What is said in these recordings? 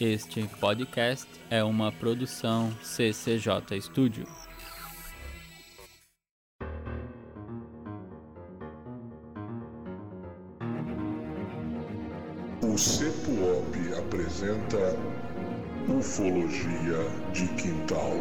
Este podcast é uma produção CCJ Studio. O CEPUOP apresenta Ufologia de Quintal.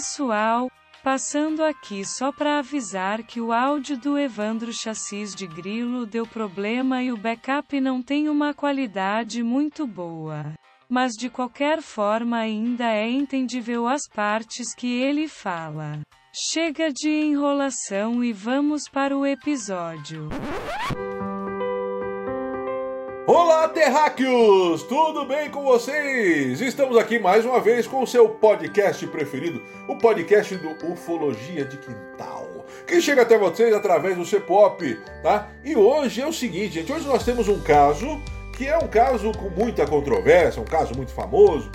Pessoal, passando aqui só para avisar que o áudio do Evandro Chassis de Grilo deu problema e o backup não tem uma qualidade muito boa. Mas de qualquer forma ainda é entendível as partes que ele fala. Chega de enrolação e vamos para o episódio. Olá, terráqueos! Tudo bem com vocês? Estamos aqui mais uma vez com o seu podcast preferido, o podcast do Ufologia de Quintal, que chega até vocês através do CPOP, tá? E hoje é o seguinte, gente, hoje nós temos um caso que é um caso com muita controvérsia, um caso muito famoso,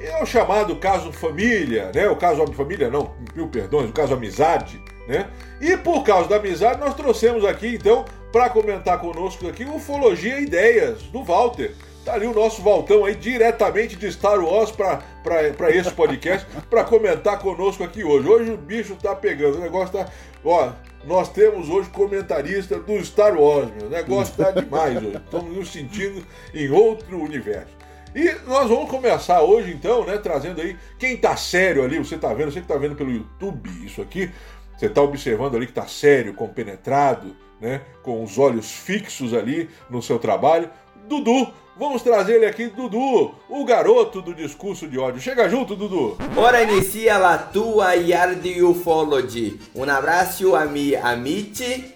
é o chamado caso família, né? O caso família, não, mil perdões, o caso amizade, né? E por causa da amizade, nós trouxemos aqui, então, para comentar conosco aqui, Ufologia e Ideias, do Walter. Tá ali o nosso Valtão aí, diretamente de Star Wars para esse podcast, para comentar conosco aqui hoje. Hoje o bicho tá pegando, o negócio tá. Ó, nós temos hoje comentarista do Star Wars, meu. O negócio tá demais hoje. Estamos nos sentindo em outro universo. E nós vamos começar hoje, então, né, trazendo aí quem tá sério ali, você tá vendo, você que tá vendo pelo YouTube isso aqui, você tá observando ali que tá sério, compenetrado, né, com os olhos fixos ali no seu trabalho. Dudu, vamos trazer ele aqui, Dudu, o garoto do discurso de ódio. Chega junto, Dudu. Ora inicia la tua Yard Ufology. Um abraço a mi amici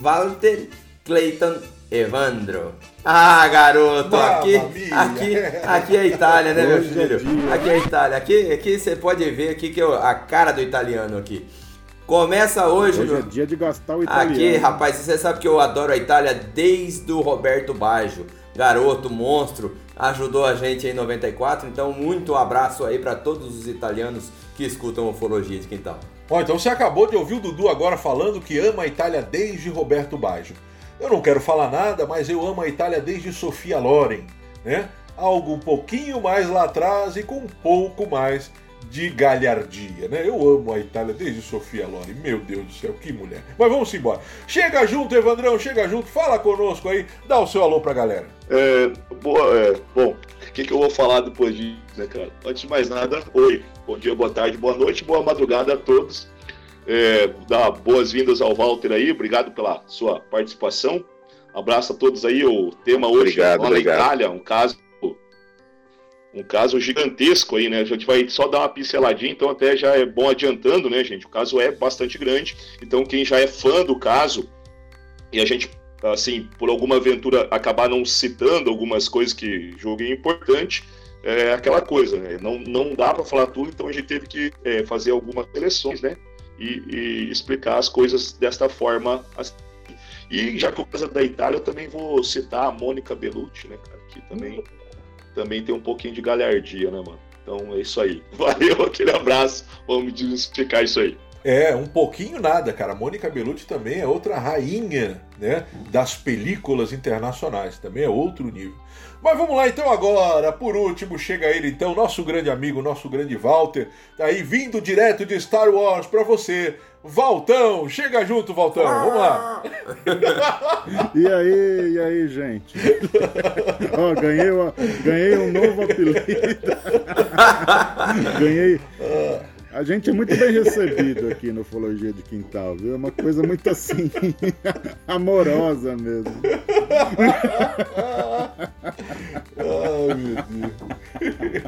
Walter Clayton Evandro. Ah, garoto, aqui, aqui, aqui é Itália, né, meu é filho? Aqui é Itália. Aqui, aqui você pode ver aqui que eu, a cara do italiano aqui. Começa hoje, Hoje é dia de gastar o italiano. Aqui, rapaz, você sabe que eu adoro a Itália desde o Roberto Baggio, garoto, monstro, ajudou a gente em 94, então muito abraço aí para todos os italianos que escutam Ufologia de Quintal. Ó, então você acabou de ouvir o Dudu agora falando que ama a Itália desde Roberto Baggio. Eu não quero falar nada, mas eu amo a Itália desde Sofia Loren, né? Algo um pouquinho mais lá atrás e com um pouco mais de galhardia, né? Eu amo a Itália desde Sofia Loren. Meu Deus do céu, que mulher. Mas vamos embora. Chega junto, Evandrão, chega junto, fala conosco aí, dá o seu alô pra galera. É, boa, é, bom, o que, que eu vou falar depois disso, né, cara? Antes de mais nada, oi, bom dia, boa tarde, boa noite, boa madrugada a todos. É, dar boas-vindas ao Walter aí, obrigado pela sua participação. Abraço a todos aí. O tema hoje Obrigado, lá na obrigado. Itália, um caso um caso gigantesco aí, né? A gente vai só dar uma pinceladinha, então até já é bom adiantando, né, gente? O caso é bastante grande, então quem já é fã do caso e a gente, assim, por alguma aventura acabar não citando algumas coisas que julguem importante, é aquela coisa, né? Não, não dá para falar tudo, então a gente teve que é, fazer algumas seleções, né? E, e explicar as coisas desta forma. assim. E já caso é da Itália, eu também vou citar a Mônica Bellucci, né, cara? Que também, também tem um pouquinho de galhardia, né, mano? Então é isso aí. Valeu, aquele abraço. Vamos explicar isso aí. É, um pouquinho nada, cara. Mônica Bellucci também é outra rainha, né, das películas internacionais, também é outro nível. Mas vamos lá então agora, por último, chega ele então, nosso grande amigo, nosso grande Walter, tá aí vindo direto de Star Wars pra você. Valtão, chega junto, Valtão, vamos lá. E aí, e aí, gente? Ó, ganhei, uma- ganhei um novo apelido. ganhei. A gente é muito bem recebido aqui no Ufologia de Quintal, viu? É uma coisa muito assim, amorosa mesmo. Ai, meu Deus.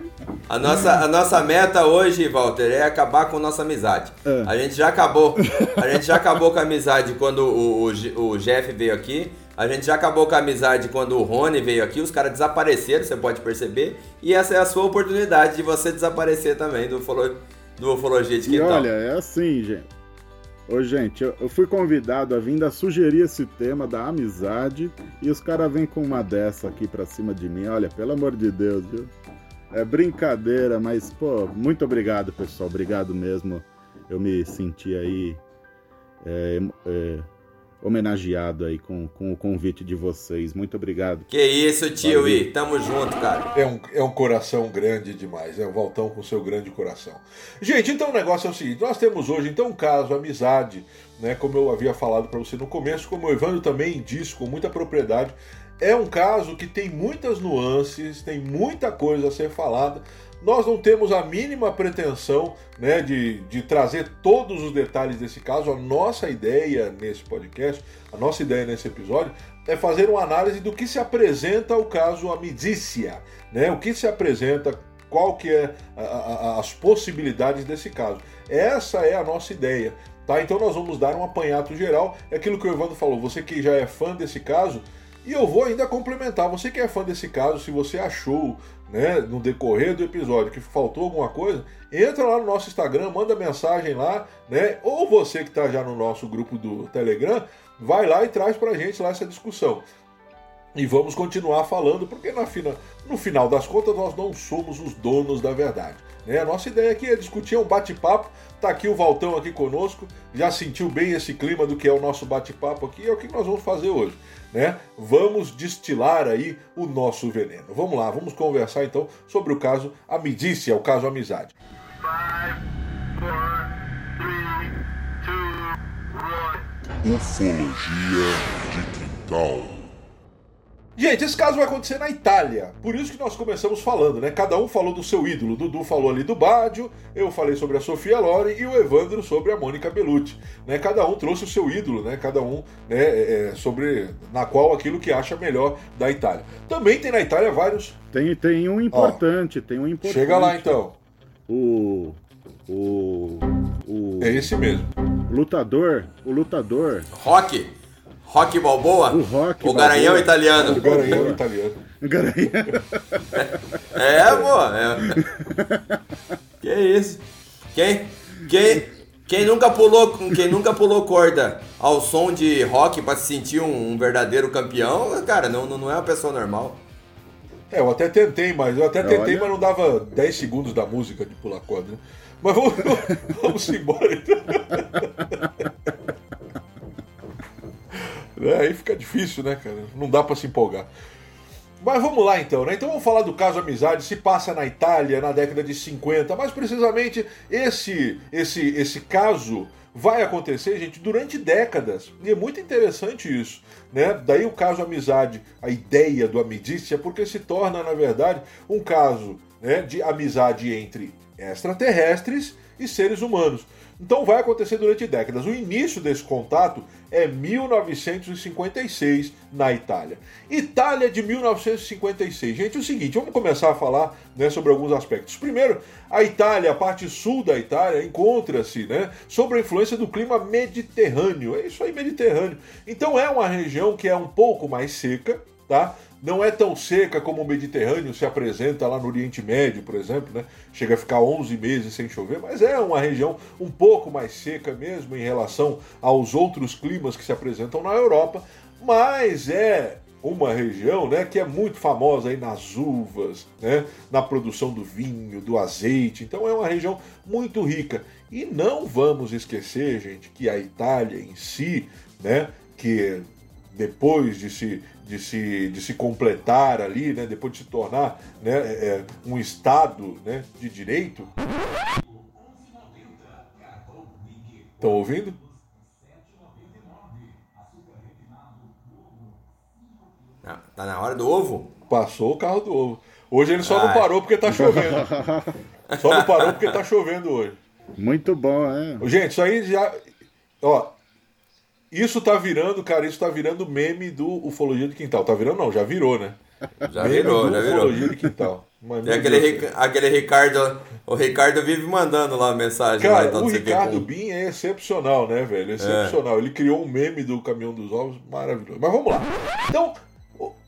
A nossa, a nossa meta hoje, Walter, é acabar com nossa amizade. É. A gente já acabou. A gente já acabou com a amizade quando o, o, o Jeff veio aqui. A gente já acabou com a amizade quando o Rony veio aqui. Os caras desapareceram, você pode perceber. E essa é a sua oportunidade de você desaparecer também do Ufolo- do Ufologia de E Quintal. olha, é assim, gente. Ô, gente, eu, eu fui convidado a vir a sugerir esse tema da amizade e os caras vêm com uma dessa aqui pra cima de mim. Olha, pelo amor de Deus, viu? É brincadeira, mas, pô, muito obrigado, pessoal. Obrigado mesmo. Eu me senti aí é, é, homenageado aí com, com o convite de vocês. Muito obrigado. Que isso, tio. I. Tamo junto, cara. É um, é um coração grande demais, é o Valtão com seu grande coração. Gente, então o negócio é o seguinte: nós temos hoje então um caso, amizade, né? Como eu havia falado para você no começo, como o Evandro também disse com muita propriedade, é um caso que tem muitas nuances, tem muita coisa a ser falada. Nós não temos a mínima pretensão né, de, de trazer todos os detalhes desse caso. A nossa ideia nesse podcast, a nossa ideia nesse episódio, é fazer uma análise do que se apresenta o caso Amidícia, né? O que se apresenta, qual que é a- a- as possibilidades desse caso. Essa é a nossa ideia, tá? Então nós vamos dar um apanhado geral. É aquilo que o Evandro falou. Você que já é fã desse caso, e eu vou ainda complementar. Você que é fã desse caso, se você achou, né, no decorrer do episódio que faltou alguma coisa, entra lá no nosso Instagram, manda mensagem lá, né? Ou você que está já no nosso grupo do Telegram, vai lá e traz pra gente lá essa discussão. E vamos continuar falando, porque na fina- no final das contas nós não somos os donos da verdade. Né? A nossa ideia aqui é discutir, é um bate-papo. Tá aqui o Valtão aqui conosco, já sentiu bem esse clima do que é o nosso bate-papo aqui, é o que nós vamos fazer hoje. Né? Vamos destilar aí o nosso veneno. Vamos lá, vamos conversar então sobre o caso Amidícia, o caso Amizade. Ufologia de Quintal. Gente, esse caso vai acontecer na Itália. Por isso que nós começamos falando, né? Cada um falou do seu ídolo. O Dudu falou ali do Baggio, eu falei sobre a Sofia Loren e o Evandro sobre a Mônica Bellucci. Né? Cada um trouxe o seu ídolo, né? Cada um né, é, é, sobre na qual aquilo que acha melhor da Itália. Também tem na Itália vários. Tem, tem um importante, tem um importante. Chega lá então. O. O. O. É esse mesmo. Lutador. O lutador. Rock. Rock Balboa. O Rock O garanhão Balboa. italiano. O Garanhão italiano. Garanhão. É, pô. É. Que isso? Quem, quem, quem nunca pulou, quem nunca pulou corda ao som de rock pra se sentir um, um verdadeiro campeão, cara, não, não é uma pessoa normal. É, eu até tentei, mas eu até tentei, Olha. mas não dava 10 segundos da música de pular corda. Né? Mas vamos, vamos embora então. É, aí fica difícil, né, cara? Não dá pra se empolgar. Mas vamos lá então, né? Então vamos falar do caso Amizade, se passa na Itália na década de 50, mais precisamente esse esse esse caso vai acontecer, gente, durante décadas. E é muito interessante isso, né? Daí o caso Amizade, a ideia do amidícia, porque se torna, na verdade, um caso né, de amizade entre extraterrestres e seres humanos. Então vai acontecer durante décadas. O início desse contato é 1956 na Itália. Itália de 1956. Gente, é o seguinte, vamos começar a falar né, sobre alguns aspectos. Primeiro, a Itália, a parte sul da Itália, encontra-se né, sob a influência do clima mediterrâneo. É isso aí, mediterrâneo. Então é uma região que é um pouco mais seca, tá? Não é tão seca como o Mediterrâneo se apresenta lá no Oriente Médio, por exemplo, né? Chega a ficar 11 meses sem chover, mas é uma região um pouco mais seca mesmo em relação aos outros climas que se apresentam na Europa, mas é uma região né, que é muito famosa aí nas uvas, né, na produção do vinho, do azeite. Então é uma região muito rica. E não vamos esquecer, gente, que a Itália em si, né, que depois de se, de se, de se completar ali, né, depois de se tornar né, é, é, um Estado né, de direito. Estão ouvindo? Ah, Tá na hora do ovo? Passou o carro do ovo. Hoje ele só não Ai. parou porque tá chovendo. Só não parou porque tá chovendo hoje. Muito bom, é. Gente, isso aí já. Ó. Isso tá virando, cara, isso tá virando meme do Ufologia de Quintal. Tá virando não, já virou, né? Já Meme virou, do já virou. Ufologia de Quintal. Mas, Tem aquele, Ric- aquele Ricardo. O Ricardo vive mandando lá a mensagem lá Cara, tal, o não sei o Ricardo com- Bin é excepcional, né, velho? Excepcional. Ele criou um meme do caminhão dos ovos maravilhoso. Mas vamos lá. Então,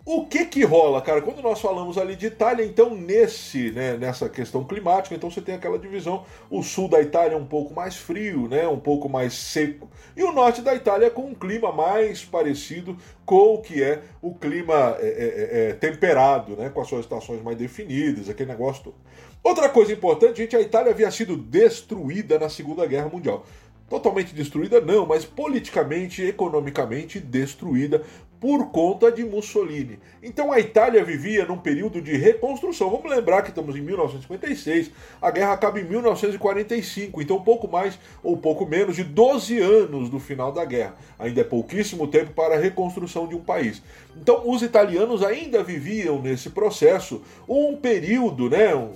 o- que que rola, cara? Quando nós falamos ali de Itália, então nesse, né, nessa questão climática, então você tem aquela divisão, o sul da Itália é um pouco mais frio, né, um pouco mais seco, e o norte da Itália com um clima mais parecido com o que é o clima é, é, é, temperado, né, com as suas estações mais definidas, aquele negócio todo. Outra coisa importante, gente, a Itália havia sido destruída na Segunda Guerra Mundial. Totalmente destruída, não, mas politicamente, economicamente destruída por conta de Mussolini. Então a Itália vivia num período de reconstrução. Vamos lembrar que estamos em 1956, a guerra acaba em 1945, então pouco mais ou pouco menos de 12 anos do final da guerra. Ainda é pouquíssimo tempo para a reconstrução de um país. Então os italianos ainda viviam nesse processo um período, né, um,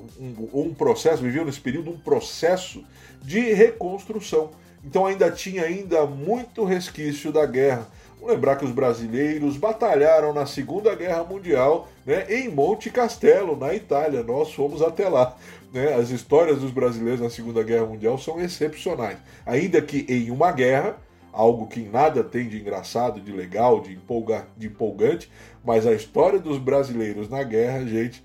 um processo, viviam nesse período um processo de reconstrução. Então ainda tinha ainda muito resquício da guerra. Lembrar que os brasileiros batalharam na Segunda Guerra Mundial né, em Monte Castelo, na Itália. Nós fomos até lá. Né? As histórias dos brasileiros na Segunda Guerra Mundial são excepcionais. Ainda que em uma guerra, algo que nada tem de engraçado, de legal, de, empolga, de empolgante, mas a história dos brasileiros na guerra, gente,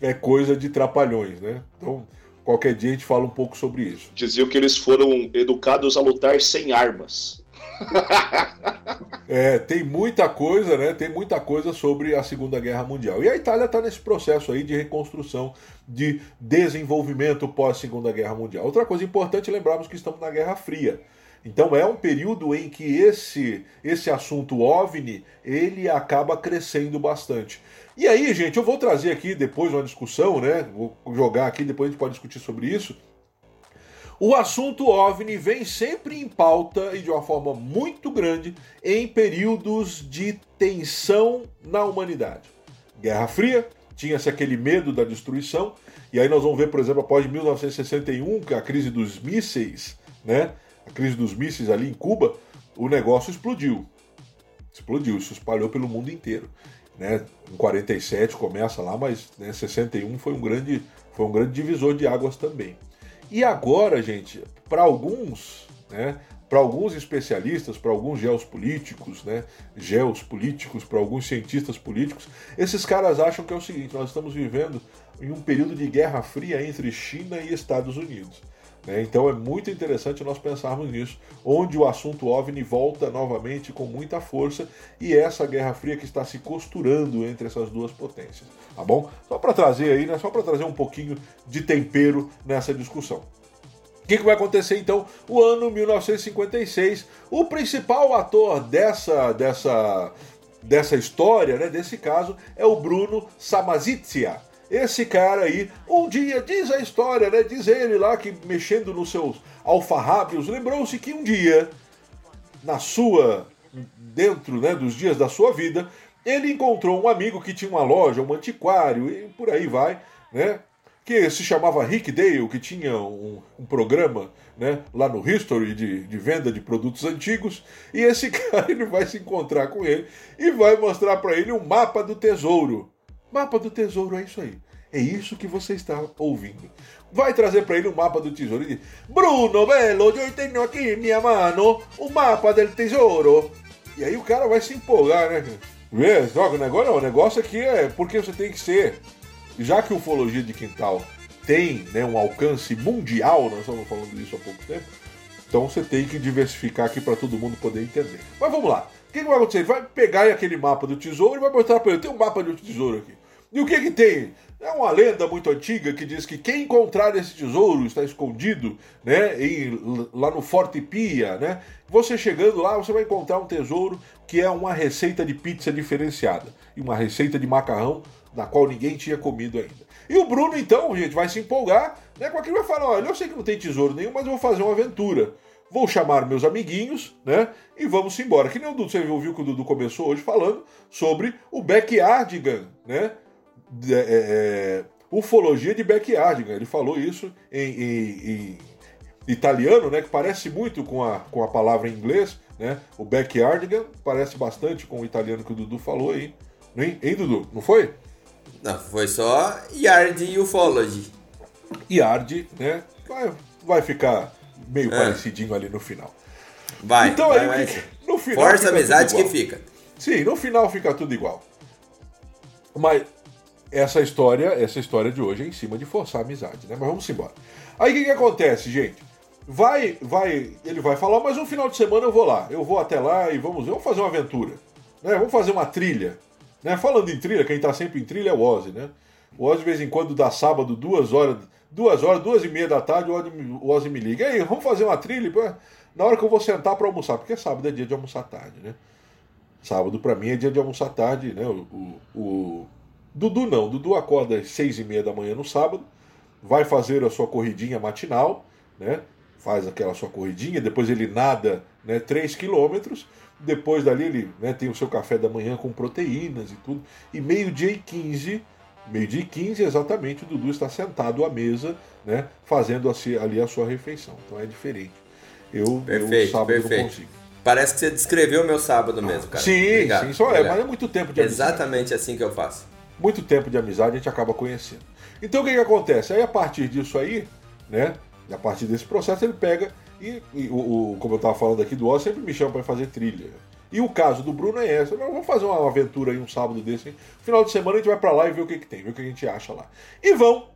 é coisa de trapalhões, né? Então, qualquer dia a gente fala um pouco sobre isso. Diziam que eles foram educados a lutar sem armas. é, tem muita coisa, né? Tem muita coisa sobre a Segunda Guerra Mundial. E a Itália está nesse processo aí de reconstrução, de desenvolvimento pós Segunda Guerra Mundial. Outra coisa importante é lembrarmos que estamos na Guerra Fria. Então é um período em que esse esse assunto OVNI ele acaba crescendo bastante. E aí, gente, eu vou trazer aqui depois uma discussão, né? Vou jogar aqui, depois a gente pode discutir sobre isso o assunto OVNI vem sempre em pauta e de uma forma muito grande em períodos de tensão na humanidade. Guerra Fria, tinha-se aquele medo da destruição, e aí nós vamos ver, por exemplo, após 1961, que é a crise dos mísseis, né? A crise dos mísseis ali em Cuba, o negócio explodiu. Explodiu, isso espalhou pelo mundo inteiro. Né? Em 47 começa lá, mas né, 61 foi um grande, foi um grande divisor de águas também. E agora, gente, para alguns, né, para alguns especialistas, para alguns geopolíticos, né, geopolíticos, para alguns cientistas políticos, esses caras acham que é o seguinte: nós estamos vivendo em um período de guerra fria entre China e Estados Unidos. Né? Então é muito interessante nós pensarmos nisso, onde o assunto OVNI volta novamente com muita força e essa Guerra Fria que está se costurando entre essas duas potências, tá bom? Só para trazer aí, né? Só para trazer um pouquinho de tempero nessa discussão. O que, que, vai acontecer então? O ano 1956, o principal ator dessa dessa dessa história, né, desse caso, é o Bruno Samazizia esse cara aí, um dia, diz a história, né? Diz ele lá que mexendo nos seus alfarrábios, lembrou-se que um dia, na sua, dentro né, dos dias da sua vida, ele encontrou um amigo que tinha uma loja, um antiquário, e por aí vai, né? Que se chamava Rick Dale, que tinha um, um programa né, lá no History de, de, venda de produtos antigos, e esse cara ele vai se encontrar com ele e vai mostrar para ele um mapa do tesouro. Mapa do tesouro é isso aí. É isso que você está ouvindo. Vai trazer para ele o mapa do tesouro e diz: Bruno, bello, eu tenho aqui em minha mano o mapa do tesouro. E aí o cara vai se empolgar, né? Vê, que o negócio, o negócio aqui é porque você tem que ser. Já que ufologia de quintal tem né, um alcance mundial, nós estamos falando disso há pouco tempo, então você tem que diversificar aqui para todo mundo poder entender. Mas vamos lá. O que, vai acontecer? Ele vai pegar aquele mapa do tesouro e vai mostrar para ele: tem um mapa do tesouro aqui. E o que que tem? É uma lenda muito antiga que diz que quem encontrar esse tesouro está escondido, né, em, lá no Forte Pia, né? Você chegando lá, você vai encontrar um tesouro que é uma receita de pizza diferenciada e uma receita de macarrão da qual ninguém tinha comido ainda. E o Bruno então, gente, vai se empolgar, né, com aquilo vai falar, olha, eu sei que não tem tesouro nenhum, mas eu vou fazer uma aventura. Vou chamar meus amiguinhos, né? E vamos embora. Que nem o Dudu, você ouviu que o Dudu começou hoje falando sobre o Backyardigan, né? é, é, é, ufologia de Backyardigan. Ele falou isso em, em, em, italiano, né, que parece muito com a, com a palavra em inglês. Né? O Backyardigan parece bastante com o italiano que o Dudu falou aí. Hein, hein Dudu? Não foi? Não, foi só Yard Ufology. Yard, né? Vai, vai ficar meio é. parecidinho ali no final. Vai. Então vai, aí, vai. no final. Força amizade que fica. Sim, no final fica tudo igual. Mas essa história, essa história de hoje é em cima de forçar a amizade, né? Mas vamos embora. Aí o que, que acontece, gente? Vai, vai, ele vai falar, mas um final de semana eu vou lá. Eu vou até lá e vamos, vamos fazer uma aventura. Né? Vamos fazer uma trilha. Né? Falando em trilha, quem tá sempre em trilha é o Ozzy, né? O Ozzy de vez em quando dá sábado, duas horas, duas horas, duas e meia da tarde, o Ozzy, o Ozzy me liga. E aí, vamos fazer uma trilha? Na hora que eu vou sentar para almoçar, porque sábado é dia de almoçar tarde, né? Sábado para mim é dia de almoçar tarde, né? O, o, o, Dudu não, Dudu acorda às seis e meia da manhã no sábado, vai fazer a sua corridinha matinal, né? Faz aquela sua corridinha, depois ele nada né, 3 quilômetros, depois dali ele né, tem o seu café da manhã com proteínas e tudo, e meio-dia e 15, meio-dia e 15 exatamente, o Dudu está sentado à mesa, né, fazendo ali a sua refeição. Então é diferente. Eu, perfeito, eu sábado perfeito. não consigo. Parece que você descreveu o meu sábado mesmo, cara. Sim, Obrigado, sim, só é, mas é muito tempo de amizade. Exatamente assim que eu faço. Muito tempo de amizade a gente acaba conhecendo. Então o que, que acontece? Aí a partir disso aí, né? A partir desse processo ele pega e, e o, o- como eu estava falando aqui do Oz, sempre me chama para fazer trilha. E o caso do Bruno é essa. Nós vamos fazer uma aventura aí um sábado desse. hein? Final de semana a gente vai para lá e ver o que, que tem, ver o que a gente acha lá. E vão.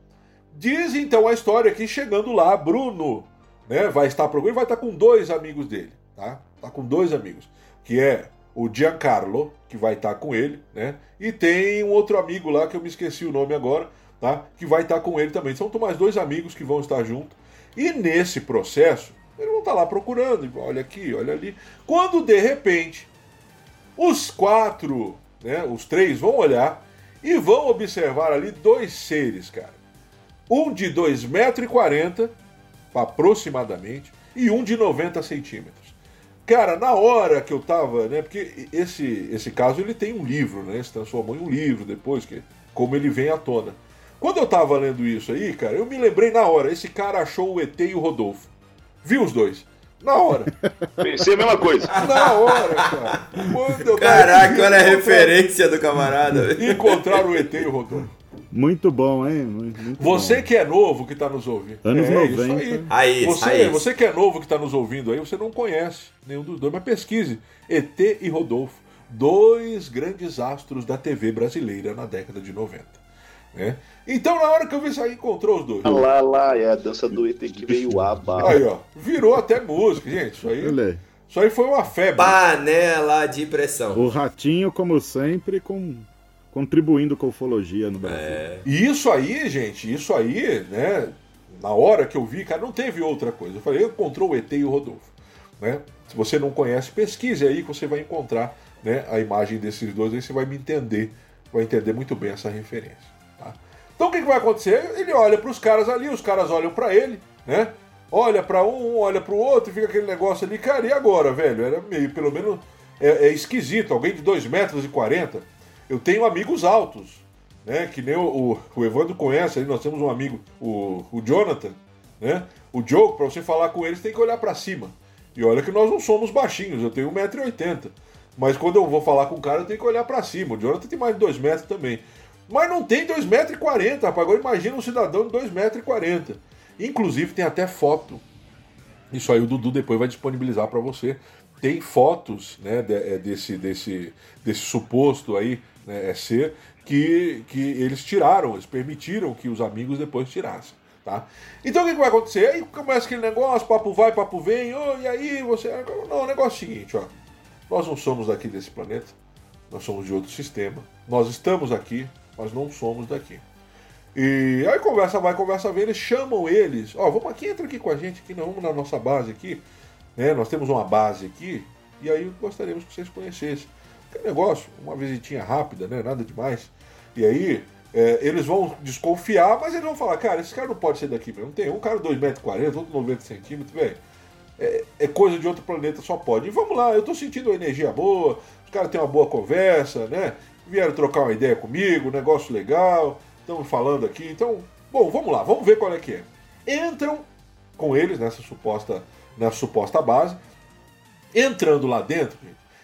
Diz então a história que chegando lá, Bruno né, vai estar procurando, vai estar com dois amigos dele, tá? Tá com dois amigos, que é o Giancarlo, que vai estar com ele, né? E tem um outro amigo lá que eu me esqueci o nome agora, tá? Que vai estar com ele também. São mais dois amigos que vão estar junto. E nesse processo, eles vão estar lá procurando, olha aqui, olha ali. Quando de repente os quatro, né, os três vão olhar e vão observar ali dois seres, cara. Um de 2,40 metros aproximadamente e um de 90 centímetros. Cara, na hora que eu tava, né, porque esse esse caso ele tem um livro, né, se transformou em um livro depois que como ele vem à tona. Quando eu tava lendo isso aí, cara, eu me lembrei na hora, esse cara achou o ET e o Rodolfo. Viu os dois? Na hora. Pensei a mesma coisa. Na hora, cara. Quando Caraca, olha a referência do camarada. Encontrar o ET e o Rodolfo. Muito bom, hein? Muito, muito Você bom. que é novo que está nos ouvindo. Anos é, 90. Isso aí. Raiz, você, raiz. você que é novo que está nos ouvindo aí, você não conhece nenhum dos dois, mas pesquise. ET e Rodolfo. Dois grandes astros da TV brasileira na década de 90. Né? Então, na hora que eu vi isso aí, encontrou os dois. Ah Lá, lá, é a dança do ET que veio aba. Aí, ó. Virou até música, gente. Isso aí, isso aí foi uma febre. Panela de pressão. O Ratinho, como sempre, com... contribuindo com a ufologia no Brasil. É. E isso aí, gente, isso aí, né? Na hora que eu vi, cara, não teve outra coisa. Eu falei, encontrou o ET e o Rodolfo. Né? Se você não conhece, pesquise aí que você vai encontrar né, a imagem desses dois, aí você vai me entender, vai entender muito bem essa referência. Então o que, que vai acontecer? Ele olha para os caras ali, os caras olham para ele, né? Olha para um, olha para o outro, fica aquele negócio ali, cara, e agora, velho? Era meio, pelo menos, é, é esquisito. Alguém de 2 metros e 40. Eu tenho amigos altos, né? Que nem o, o, o Evandro conhece, aí nós temos um amigo, o, o Jonathan, né? O Joe, para você falar com ele, você tem que olhar para cima. E olha que nós não somos baixinhos, eu tenho 1,80m. Mas quando eu vou falar com o cara, eu tenho que olhar para cima. O Jonathan tem mais de 2 metros também. Mas não tem 2,40m, rapaz. Agora imagina um cidadão de 2,40m. Inclusive tem até foto. Isso aí o Dudu depois vai disponibilizar para você. Tem fotos né, é, desse, desse, desse suposto aí né, é ser que, que eles tiraram, eles permitiram que os amigos depois tirassem. Tá? Então o que, que vai acontecer? Aí começa aquele negócio, papo vai, papo vem, ô, e aí você. Não, o negócio é o seguinte, ó. Nós não somos daqui desse planeta, nós somos de outro sistema. Nós estamos aqui, mas não somos daqui. E aí conversa vai, conversa vem, eles chamam eles, ó, vamos aqui, entra aqui com a gente aqui, não, vamos na nossa base aqui, né? Nós temos uma base aqui, e aí gostaríamos que vocês conhecessem. Que negócio, uma visitinha rápida, né? Nada demais. E aí, é, eles vão desconfiar, mas eles vão falar, cara, esse cara não pode ser daqui mesmo. Tem um cara 2,40m, outro 90 centímetros, velho. É, é coisa de outro planeta, só pode. E vamos lá, eu tô sentindo uma energia boa, os caras têm uma boa conversa, né? Vieram trocar uma ideia comigo, negócio legal, estamos falando aqui. Então, bom, vamos lá, vamos ver qual é que é. Entram com eles nessa suposta, nessa suposta base. Entrando lá dentro,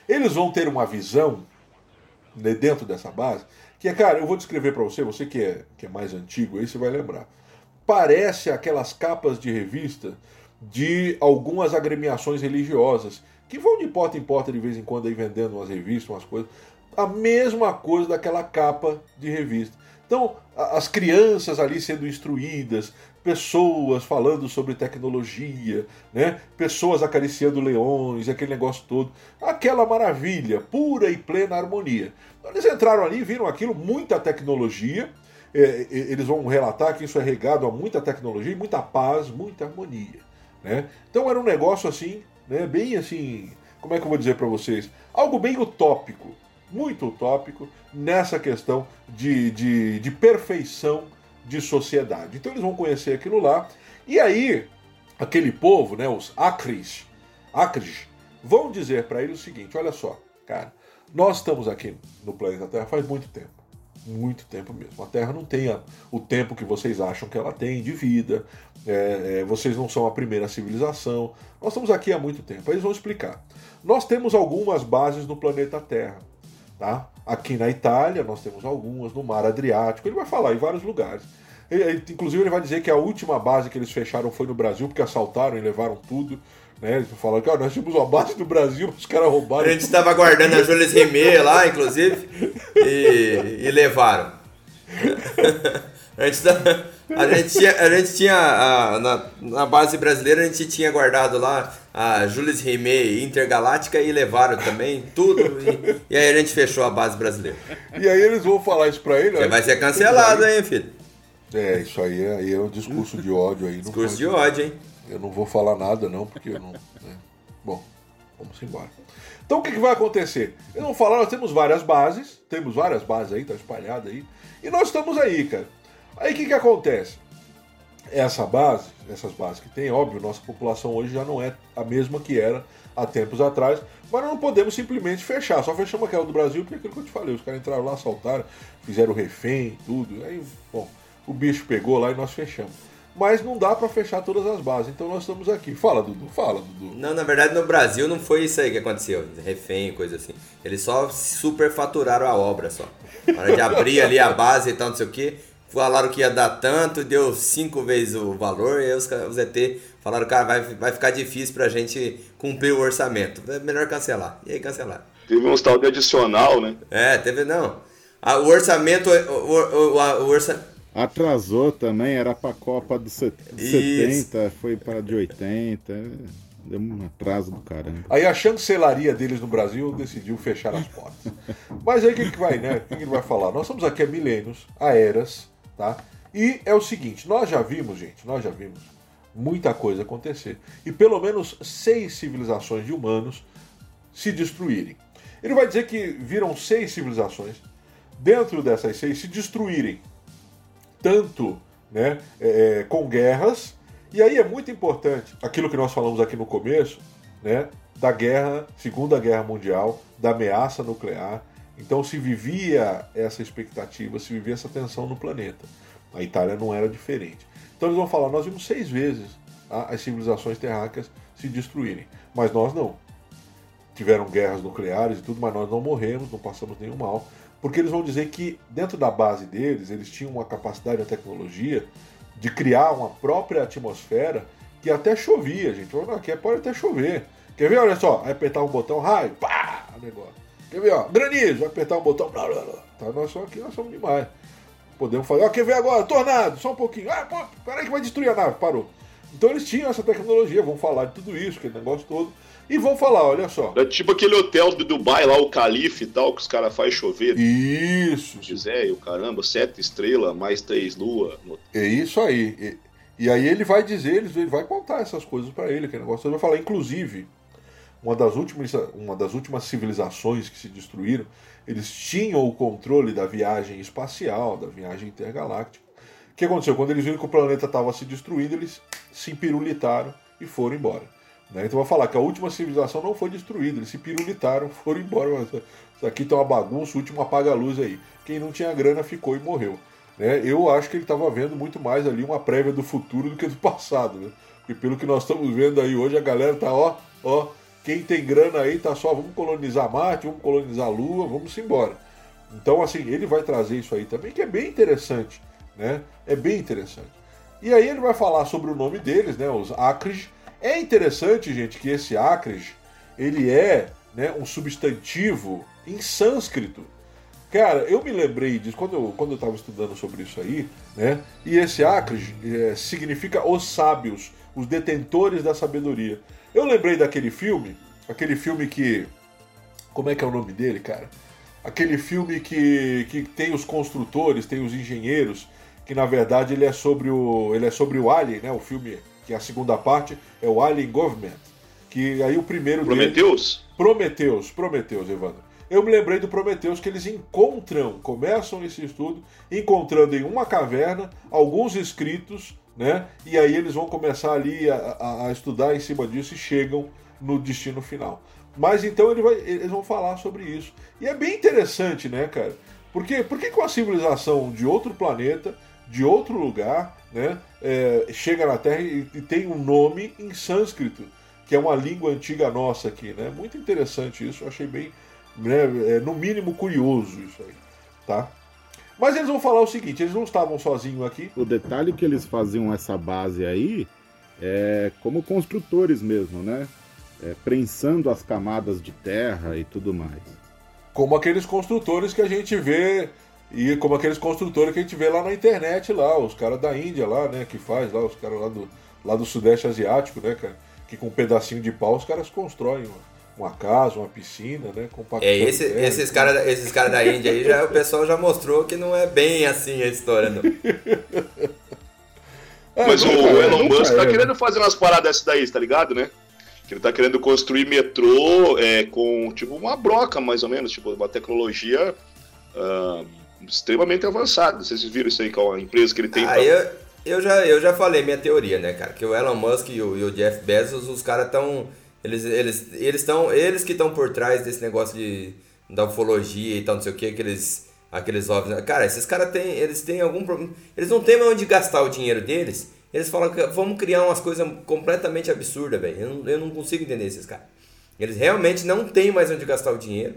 eles vão ter uma visão né, dentro dessa base, que é, cara, eu vou descrever para você, você que é, que é mais antigo aí, você vai lembrar. Parece aquelas capas de revista de algumas agremiações religiosas, que vão de porta em porta de vez em quando aí vendendo umas revistas, umas coisas. A mesma coisa daquela capa de revista. Então, as crianças ali sendo instruídas, pessoas falando sobre tecnologia, né? pessoas acariciando leões, aquele negócio todo. Aquela maravilha, pura e plena harmonia. Então, eles entraram ali, viram aquilo, muita tecnologia. É, eles vão relatar que isso é regado a muita tecnologia, muita paz, muita harmonia. Né? Então era um negócio assim, né? bem assim, como é que eu vou dizer para vocês? Algo bem utópico, muito utópico nessa questão de, de, de perfeição de sociedade. Então eles vão conhecer aquilo lá. E aí, aquele povo, né, os Acres, Acres vão dizer para ele o seguinte: olha só, cara, nós estamos aqui no planeta Terra faz muito tempo. Muito tempo mesmo. A Terra não tem o tempo que vocês acham que ela tem de vida. É, é, vocês não são a primeira civilização. Nós estamos aqui há muito tempo. Aí eles vão explicar. Nós temos algumas bases no planeta Terra. Tá? Aqui na Itália, nós temos algumas, no Mar Adriático. Ele vai falar em vários lugares. Ele, inclusive, ele vai dizer que a última base que eles fecharam foi no Brasil, porque assaltaram e levaram tudo. Né? Eles falaram que ó, nós tínhamos uma base no Brasil, os caras roubaram. A gente estava guardando a Jules Rimet lá, inclusive, e, e levaram. a gente, tá, a gente tinha, a gente tinha a, na, na, base brasileira, a gente tinha guardado lá a Jules Rimet Intergaláctica e levaram também tudo. E, e, aí a gente fechou a base brasileira. E aí eles vão falar isso pra ele. Você vai ser cancelado, hein, filho? É, isso aí, é, aí é um discurso de ódio aí. Discurso de ódio, hein? Eu não vou falar nada não, porque eu não... Né? Bom, vamos embora. Então o que, que vai acontecer? Eu não falar, nós temos várias bases, temos várias bases aí, tá espalhada aí, e nós estamos aí, cara. Aí o que, que acontece? Essa base, essas bases que tem, óbvio, nossa população hoje já não é a mesma que era há tempos atrás, mas não podemos simplesmente fechar. Só fechamos aquela do Brasil porque é aquilo que eu te falei, os caras entraram lá, assaltaram, fizeram refém, tudo. Aí, bom, o bicho pegou lá e nós fechamos. Mas não dá para fechar todas as bases, então nós estamos aqui. Fala, Dudu, fala, Dudu. Não, na verdade no Brasil não foi isso aí que aconteceu, refém, coisa assim. Eles só superfaturaram a obra só. Na hora de abrir ali a base e tal, não sei o que, falaram que ia dar tanto, deu cinco vezes o valor, e aí os, os ET falaram, cara, vai, vai ficar difícil pra gente cumprir o orçamento. É melhor cancelar. E aí cancelar. Teve um tal de adicional, né? É, teve não. Ah, o orçamento. O, o, o, o orçamento Atrasou também, era para a Copa de 70, foi para de 80. Deu um atraso do caramba. Aí a chancelaria deles no Brasil decidiu fechar as portas. Mas aí o que, que vai, né? O que, que ele vai falar? Nós estamos aqui há milênios, há eras, tá? E é o seguinte, nós já vimos, gente, nós já vimos muita coisa acontecer. E pelo menos seis civilizações de humanos se destruírem. Ele vai dizer que viram seis civilizações, dentro dessas seis, se destruírem tanto né, é, é, com guerras. E aí é muito importante aquilo que nós falamos aqui no começo, né, da guerra, Segunda Guerra Mundial, da ameaça nuclear. Então se vivia essa expectativa, se vivia essa tensão no planeta. A Itália não era diferente. Então eles vão falar: nós vimos seis vezes tá, as civilizações terráqueas se destruírem, mas nós não. Tiveram guerras nucleares e tudo, mas nós não morremos, não passamos nenhum mal, porque eles vão dizer que dentro da base deles, eles tinham uma capacidade, uma tecnologia de criar uma própria atmosfera que até chovia, gente. Aqui pode até chover. Quer ver? Olha só, apertar um botão, raio, pá, negócio. Quer ver, ó, granizo, vai apertar um botão, blá, blá, blá. Tá, nós só aqui, nós somos demais. Podemos fazer, ó, quer ver agora? Tornado, só um pouquinho. Ah, pô, peraí que vai destruir a nave, parou. Então eles tinham essa tecnologia, vão falar de tudo isso, aquele negócio todo. E vão falar, olha só. É tipo aquele hotel de Dubai lá, o Calife e tal, que os caras fazem chover. Isso. Gisé, o caramba, sete estrelas, mais três lua. É isso aí. E, e, aí ele vai dizer, ele vai contar essas coisas para ele, que negócio. Ele vai falar, inclusive, uma das, últimas, uma das últimas civilizações que se destruíram, eles tinham o controle da viagem espacial, da viagem intergaláctica. O que aconteceu? Quando eles viram que o planeta estava se destruindo, eles se pirulitaram e foram embora. Né? Então vai falar que a última civilização não foi destruída, eles se pirulitaram, foram embora. Isso aqui tá uma bagunça, o último apaga-luz aí. Quem não tinha grana ficou e morreu. Né? Eu acho que ele estava vendo muito mais ali uma prévia do futuro do que do passado. Né? Pelo que nós estamos vendo aí hoje, a galera tá, ó, ó, quem tem grana aí tá só, vamos colonizar Marte, vamos colonizar a Lua, vamos embora. Então, assim, ele vai trazer isso aí também, que é bem interessante, né? É bem interessante. E aí ele vai falar sobre o nome deles, né? Os Acres, é interessante, gente, que esse Acres ele é né, um substantivo em sânscrito. Cara, eu me lembrei disso quando eu, quando eu estava estudando sobre isso aí, né? E esse Akrish é, significa os sábios, os detentores da sabedoria. Eu lembrei daquele filme, aquele filme que. Como é que é o nome dele, cara? Aquele filme que, que tem os construtores, tem os engenheiros, que na verdade ele é sobre o. ele é sobre o Alien, né? O filme, que é a segunda parte, é o Alien Government. Que aí o primeiro. Prometeus? Dele, Prometeus, Prometeus, Evandro. Eu me lembrei do Prometeus que eles encontram, começam esse estudo encontrando em uma caverna alguns escritos, né? E aí eles vão começar ali a, a, a estudar em cima disso e chegam no destino final. Mas então ele vai, eles vão falar sobre isso. E é bem interessante, né, cara? Porque por que uma civilização de outro planeta, de outro lugar, né, é, chega na Terra e, e, tem um nome em sânscrito, que é uma língua antiga nossa aqui, né? Muito interessante isso, eu achei bem, né, é, no mínimo curioso isso aí, tá? Mas eles vão falar o seguinte, eles não estavam sozinhos aqui. O detalhe que eles faziam essa base aí é como construtores mesmo, né? É, prensando as camadas de terra e tudo mais. Como aqueles construtores que a gente vê e como aqueles construtores que a gente vê lá na internet lá, os caras da Índia lá, né, que faz lá, os caras lá do, lá do Sudeste Asiático, né, cara, que com um pedacinho de pau os caras constroem uma, uma casa, uma piscina, né, É, esse, esses caras esses cara da Índia aí, já, o pessoal já mostrou que não é bem assim a história, não. É, Mas o, o Elon Musk tá querendo fazer umas paradas dessas daí, tá ligado, né? Que ele tá querendo construir metrô é, com, tipo, uma broca, mais ou menos, tipo, uma tecnologia uh, extremamente avançada. Vocês viram isso aí com a empresa que ele tem? Ah, pra... eu, eu, já, eu já falei minha teoria, né, cara? Que o Elon Musk e o, e o Jeff Bezos, os caras estão... Eles, eles, eles, tão, eles que estão por trás desse negócio de, da ufologia e tal, não sei o que, aqueles aqueles ovos. Cara, esses caras têm, eles têm algum problema. Eles não têm onde gastar o dinheiro deles. Eles falam que vamos criar umas coisas completamente absurdas, velho. Eu, não, eu não consigo entender esses caras. Eles realmente não têm mais onde gastar o dinheiro.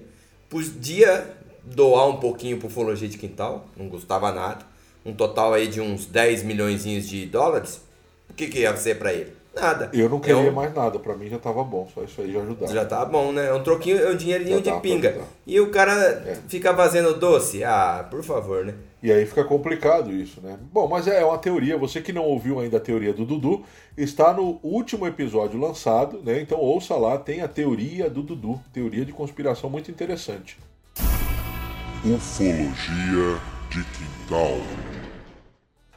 Podia doar um pouquinho pro Ufologia de Quintal, não custava nada. Um total aí de uns 10 milhões de dólares. O que, que ia ser para ele? Nada. Eu não queria é um... mais nada, para mim já tava bom, só isso aí já ajudava. Já tava bom, né? É um troquinho, é um dinheirinho de pinga. E o cara é. fica fazendo doce? Ah, por favor, né? E aí fica complicado isso, né? Bom, mas é uma teoria. Você que não ouviu ainda a teoria do Dudu, está no último episódio lançado, né? Então ouça lá, tem a teoria do Dudu, teoria de conspiração muito interessante. Ufologia de quintal.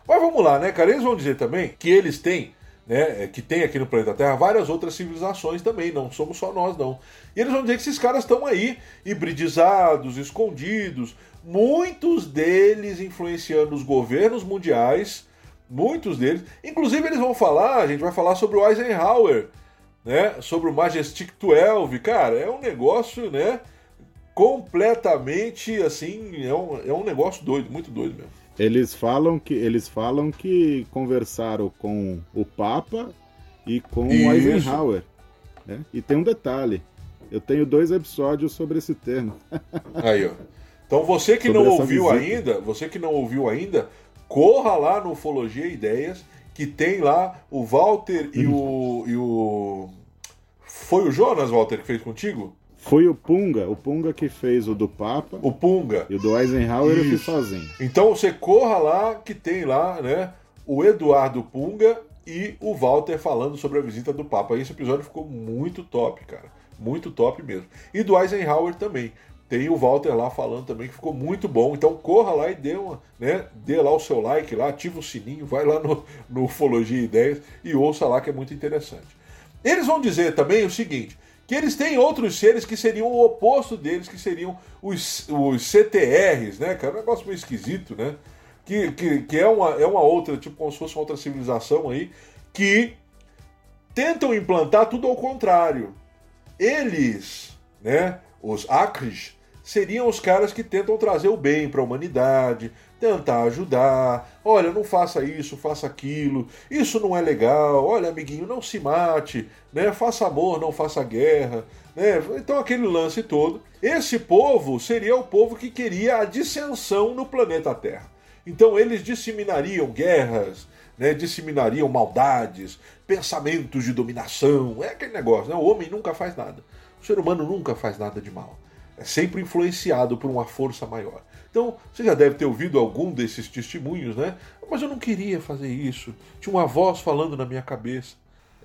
Mas vamos lá, né, cara? Eles vão dizer também que eles têm né, é, que tem aqui no planeta Terra várias outras civilizações também, não somos só nós não. E eles vão dizer que esses caras estão aí, hibridizados, escondidos, muitos deles influenciando os governos mundiais, muitos deles. Inclusive eles vão falar, a gente vai falar sobre o Eisenhower, né, sobre o Majestic 12, cara, é um negócio, né, completamente assim, é um, é um negócio doido, muito doido mesmo. Eles falam que eles falam que conversaram com o Papa e com Isso. o Eisenhower. Né? E tem um detalhe. Eu tenho dois episódios sobre esse tema. Aí, ó. Então você que sobre não ouviu visita. ainda, você que não ouviu ainda, corra lá no Ufologia Ideias, que tem lá o Walter e o, e o. Foi o Jonas, Walter, que fez contigo? Foi o Punga, o Punga que fez o do Papa. O Punga. E o do Eisenhower Isso. eu fiz sozinho. Então você corra lá, que tem lá, né? O Eduardo Punga e o Walter falando sobre a visita do Papa. Esse episódio ficou muito top, cara. Muito top mesmo. E do Eisenhower também. Tem o Walter lá falando também que ficou muito bom. Então corra lá e dê, uma, né, dê lá o seu like lá, ativa o sininho, vai lá no, no Ufologia Ideias e ouça lá que é muito interessante. Eles vão dizer também o seguinte: que eles têm outros seres que seriam o oposto deles, que seriam os, os CTRs, né, cara? Um negócio meio esquisito, né? Que, que, que é, uma, é uma outra, tipo, como se fosse uma outra civilização aí, que tentam implantar tudo ao contrário. Eles, né, os Akris, seriam os caras que tentam trazer o bem para a humanidade, tentar ajudar. Olha, não faça isso, faça aquilo. Isso não é legal. Olha, amiguinho, não se mate, né? Faça amor, não faça guerra, né? Então aquele lance todo. Esse povo seria o povo que queria a dissensão no planeta Terra. Então eles disseminariam guerras, né? Disseminariam maldades, pensamentos de dominação. É aquele negócio, né? O homem nunca faz nada. O ser humano nunca faz nada de mal. É sempre influenciado por uma força maior. Então, você já deve ter ouvido algum desses testemunhos, né? Mas eu não queria fazer isso. Tinha uma voz falando na minha cabeça.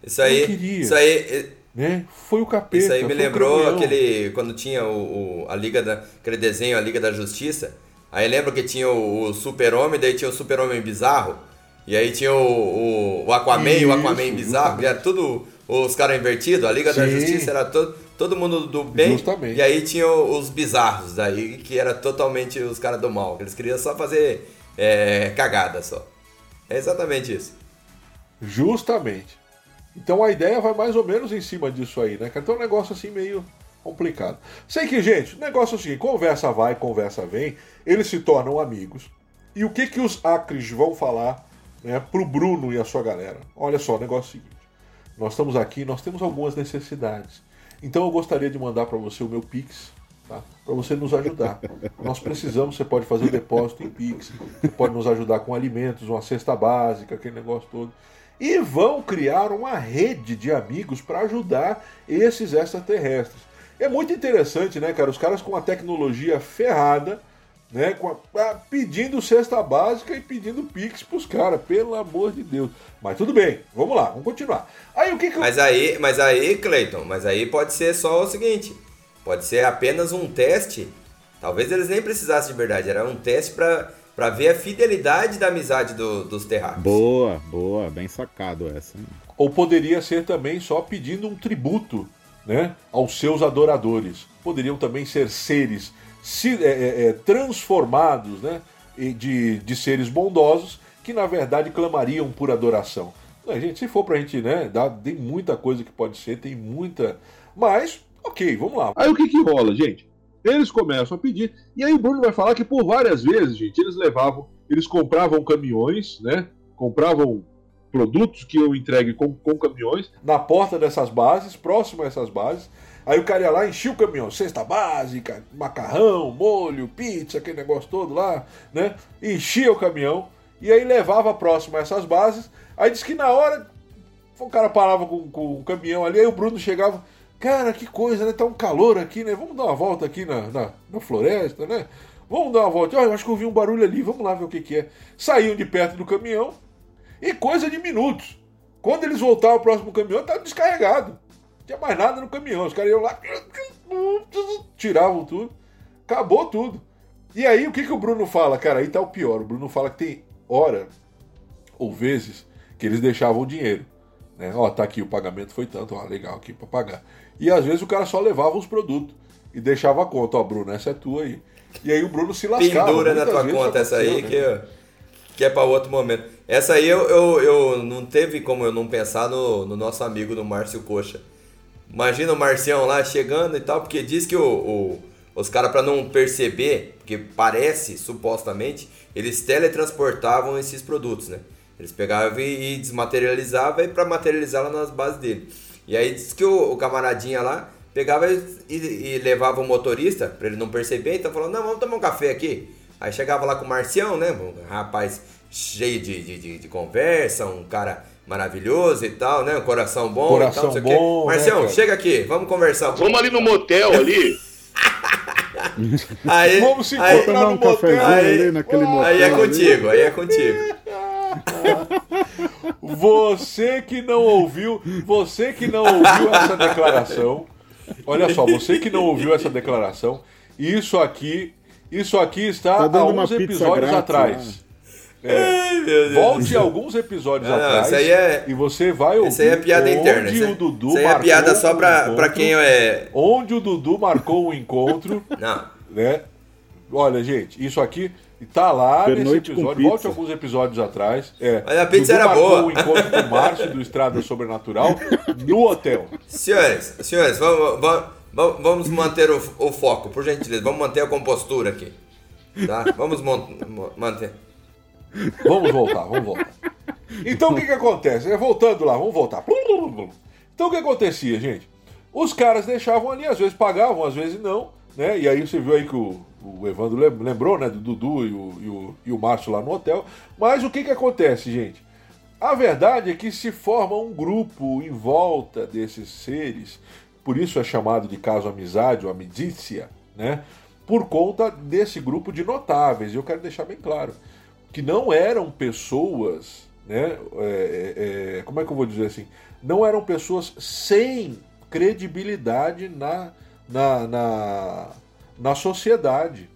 Isso aí, não queria. isso aí, né? Foi o capeta. isso aí me lembrou campeão. aquele quando tinha o, o- a Liga da aquele desenho a Liga da Justiça. Aí lembra que tinha o, o Super-Homem, daí tinha o Super-Homem bizarro. E aí tinha o, o, Aquaman e o Isso, Aquaman bizarro, que era tudo os caras invertidos. A Liga da Sim. Justiça era todo, todo mundo do bem. Justamente. E aí tinha os bizarros daí, que era totalmente os caras do mal. Eles queriam só fazer é, cagada só. É exatamente isso. Justamente. Então a ideia vai mais ou menos em cima disso aí, né? Então é um negócio assim meio complicado. Sei que, gente, o negócio é o seguinte: conversa vai, conversa vem, eles se tornam amigos. E o que que os Acres vão falar né, pro Bruno e a sua galera? Olha só, o negócio é o seguinte: nós estamos aqui, nós temos algumas necessidades. Então eu gostaria de mandar para você o meu Pix, tá? Para você nos ajudar. Nós precisamos, você pode fazer o depósito em Pix, você pode nos ajudar com alimentos, uma cesta básica, aquele negócio todo. E vão criar uma rede de amigos para ajudar esses extraterrestres. É muito interessante, né, cara? Os caras com a tecnologia ferrada, né? com a- pedindo cesta básica e pedindo Pix pros caras, pelo amor de Deus. Mas tudo bem, vamos lá, vamos continuar. Aí o que que eu- Mas aí, mas aí, Cleiton, mas aí pode ser só o seguinte: pode ser apenas um teste. Talvez eles nem precisassem de verdade, era um teste pra, pra ver a fidelidade da amizade do- dos terráqueos. Boa, boa, bem sacado essa. Ou poderia ser também só pedindo um tributo né, aos seus adoradores. Poderiam também ser seres se- é, é, é, transformados né, de, de seres bondosos que na verdade clamariam por adoração. Gente, se for pra gente, né, dá, tem muita coisa que pode ser, tem muita. Mas, ok, vamos lá. Aí o que que rola, gente? Eles começam a pedir, e aí o Bruno vai falar que por várias vezes, gente, eles levavam, eles compravam caminhões, né? Compravam produtos que eu entregue com, com caminhões na porta dessas bases, próximo a essas bases. Aí o cara ia lá, enchia o caminhão, cesta básica, macarrão, molho, pizza, aquele negócio todo lá, né? Enchia o caminhão e aí levava próximo a essas bases. Aí diz que na hora o cara parava com, com o caminhão ali, aí o Bruno chegava, cara, que coisa, né? Tá um calor aqui, né? Vamos dar uma volta aqui na, na, na floresta, né? Vamos dar uma volta. Olha, eu acho que ouvi um barulho ali, vamos lá ver o que, que é. Saíam de perto do caminhão e coisa de minutos. Quando eles voltavam ao próximo caminhão, estava descarregado. Não tinha mais nada no caminhão. Os caras iam lá, tiravam tudo, acabou tudo. E aí, o que, que o Bruno fala? Cara, aí tá o pior. O Bruno fala que tem hora ou vezes que eles deixavam o dinheiro. Né? Ó, tá aqui, o pagamento foi tanto, ó, legal aqui pra pagar. E às vezes o cara só levava os produtos e deixava a conta, ó, Bruno, essa é tua aí. E aí o Bruno se lascava. Pendura na tua conta essa aí, né? que, que é pra outro momento. Essa aí eu, eu, eu não teve como eu não pensar no, no nosso amigo do Márcio Coxa. Imagina o Marcião lá chegando e tal, porque diz que o, o- os caras, pra não perceber, porque parece, supostamente, eles teletransportavam esses produtos, né? Eles pegavam e, e desmaterializavam e pra materializar lá nas bases dele. E aí diz que o, o camaradinha lá pegava e, e- levava o motorista, pra ele não perceber, então falou, não, vamos tomar um café aqui. Aí chegava lá com o Marcião, né? Um rapaz cheio de, de, de- de conversa, um cara maravilhoso e tal, né? Um coração bom Coração e tal, não sei o quê. bom, né, Marcião, cara? chega aqui, vamos conversar. Vamos ali no motel ali. Aí, Vamos se aí, encontrar no um motel. Aí- ali naquele motel. aí é ali. contigo, aí é contigo. Você que não ouviu, você que não ouviu essa declaração, olha só, você que não ouviu essa declaração, isso aqui, isso aqui está Tá há uns episódios grátis, atrás. Ai, meu Deus. Volte alguns episódios Não, atrás isso aí é- e você vai ouvir Isso aí é piada onde interna. Isso, o aí- Dudu isso aí é piada só um pra, pra encontro, quem é. Onde o Dudu marcou um encontro, Não, né? Olha, gente, isso aqui tá lá nesse Pernoite com episódio. Volte alguns episódios atrás. É, Mas a pizza Dudu era marcou boa. um encontro com o Márcio do Estrada Sobrenatural no hotel. senhores, senhores, vamos, vamos, vamos- manter o, o foco, por gentileza. Vamos manter a compostura aqui. Tá? Vamos manter. Vamos voltar, vamos voltar. Então o que que acontece? É, Voltando lá, vamos voltar. Então o que acontecia, gente? Os caras deixavam ali, às vezes pagavam, às vezes não, né? E aí você viu aí que o, o Evandro lem- lembrou, né? Do Dudu e o, e o, e o Márcio lá no hotel. Mas o que que acontece, gente? A verdade é que se forma um grupo em volta desses seres, por isso é chamado de caso amizade ou amidícia, né? Por conta desse grupo de notáveis. E eu quero deixar bem claro que não eram pessoas, né? É, é, como é que eu vou dizer assim? Não eram pessoas sem credibilidade na, na, na, na sociedade.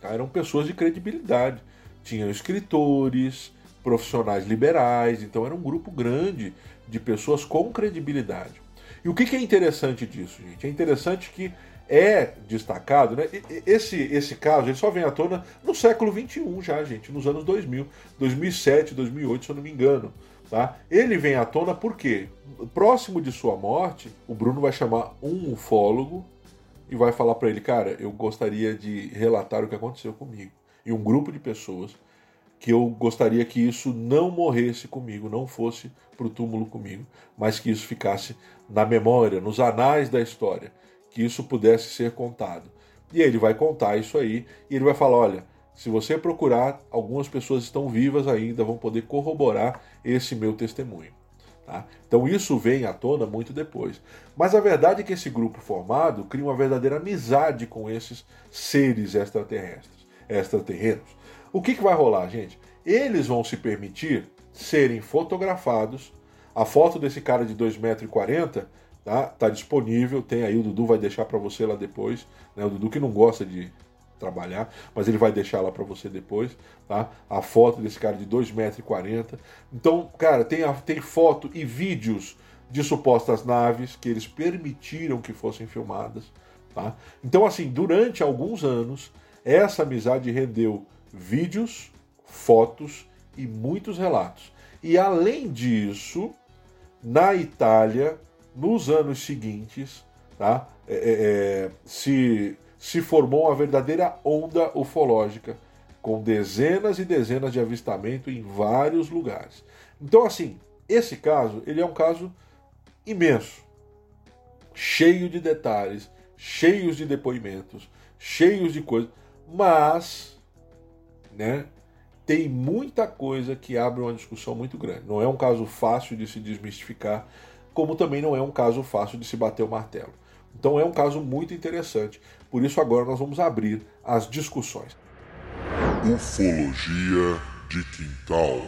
Tá? Eram pessoas de credibilidade. Tinham escritores, profissionais liberais, então era um grupo grande de pessoas com credibilidade. E o que, é interessante disso, gente? É interessante que é destacado, né? Esse, esse caso ele só vem à tona no século XXI já, gente, nos anos 2000, 2007, 2008, se eu não me engano. Tá? Ele vem à tona porque, próximo de sua morte, o Bruno vai chamar um ufólogo e vai falar para ele, cara, eu gostaria de relatar o que aconteceu comigo. E um grupo de pessoas que eu gostaria que isso não morresse comigo, não fosse para o túmulo comigo, mas que isso ficasse na memória, nos anais da história, que isso pudesse ser contado. E ele vai contar isso aí e ele vai falar: olha, se você procurar, algumas pessoas estão vivas ainda, vão poder corroborar esse meu testemunho. Tá? Então isso vem à tona muito depois. Mas a verdade é que esse grupo formado cria uma verdadeira amizade com esses seres extraterrestres, extraterrenos. O que, que vai rolar, gente? Eles vão se permitir serem fotografados. A foto desse cara de 2,40m tá, tá disponível. Tem aí, o Dudu vai deixar para você lá depois. Né? O Dudu que não gosta de trabalhar, mas ele vai deixar lá para você depois, tá? A foto desse cara de 2,40m. Então, cara, tem, a, tem foto e vídeos de supostas naves que eles permitiram que fossem filmadas, tá? Então, assim, durante alguns anos, essa amizade rendeu vídeos, fotos e muitos relatos. E além disso, na Itália, nos anos seguintes, tá, é, é, é, se, se formou uma verdadeira onda ufológica, com dezenas e dezenas de avistamentos em vários lugares. Então, assim, esse caso, ele é um caso imenso, cheio de detalhes, cheios de depoimentos, cheios de coisas, mas né? Tem muita coisa que abre uma discussão muito grande. Não é um caso fácil de se desmistificar, como também não é um caso fácil de se bater o martelo. Então é um caso muito interessante. Por isso agora nós vamos abrir as discussões. Ufologia de quintal.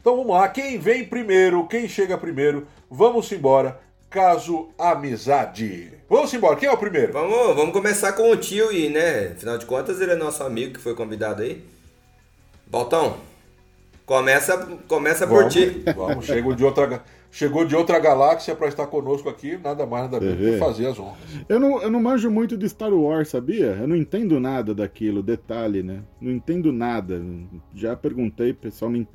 Então vamos lá, quem vem primeiro, quem chega primeiro, vamos embora. Caso Amizade. Vamos embora, quem é o primeiro? Vamos, vamos começar com o tio e, né? Afinal de contas, ele é nosso amigo que foi convidado aí. Baltão, começa, começa vamos, por ti. Vamos, chegou de outra, chegou de outra galáxia para estar conosco aqui, nada mais, nada menos que fazer as honras. Eu não, eu não manjo muito de Star Wars, sabia? Eu não entendo nada daquilo, detalhe, né? Não entendo nada. Já perguntei, pessoal me.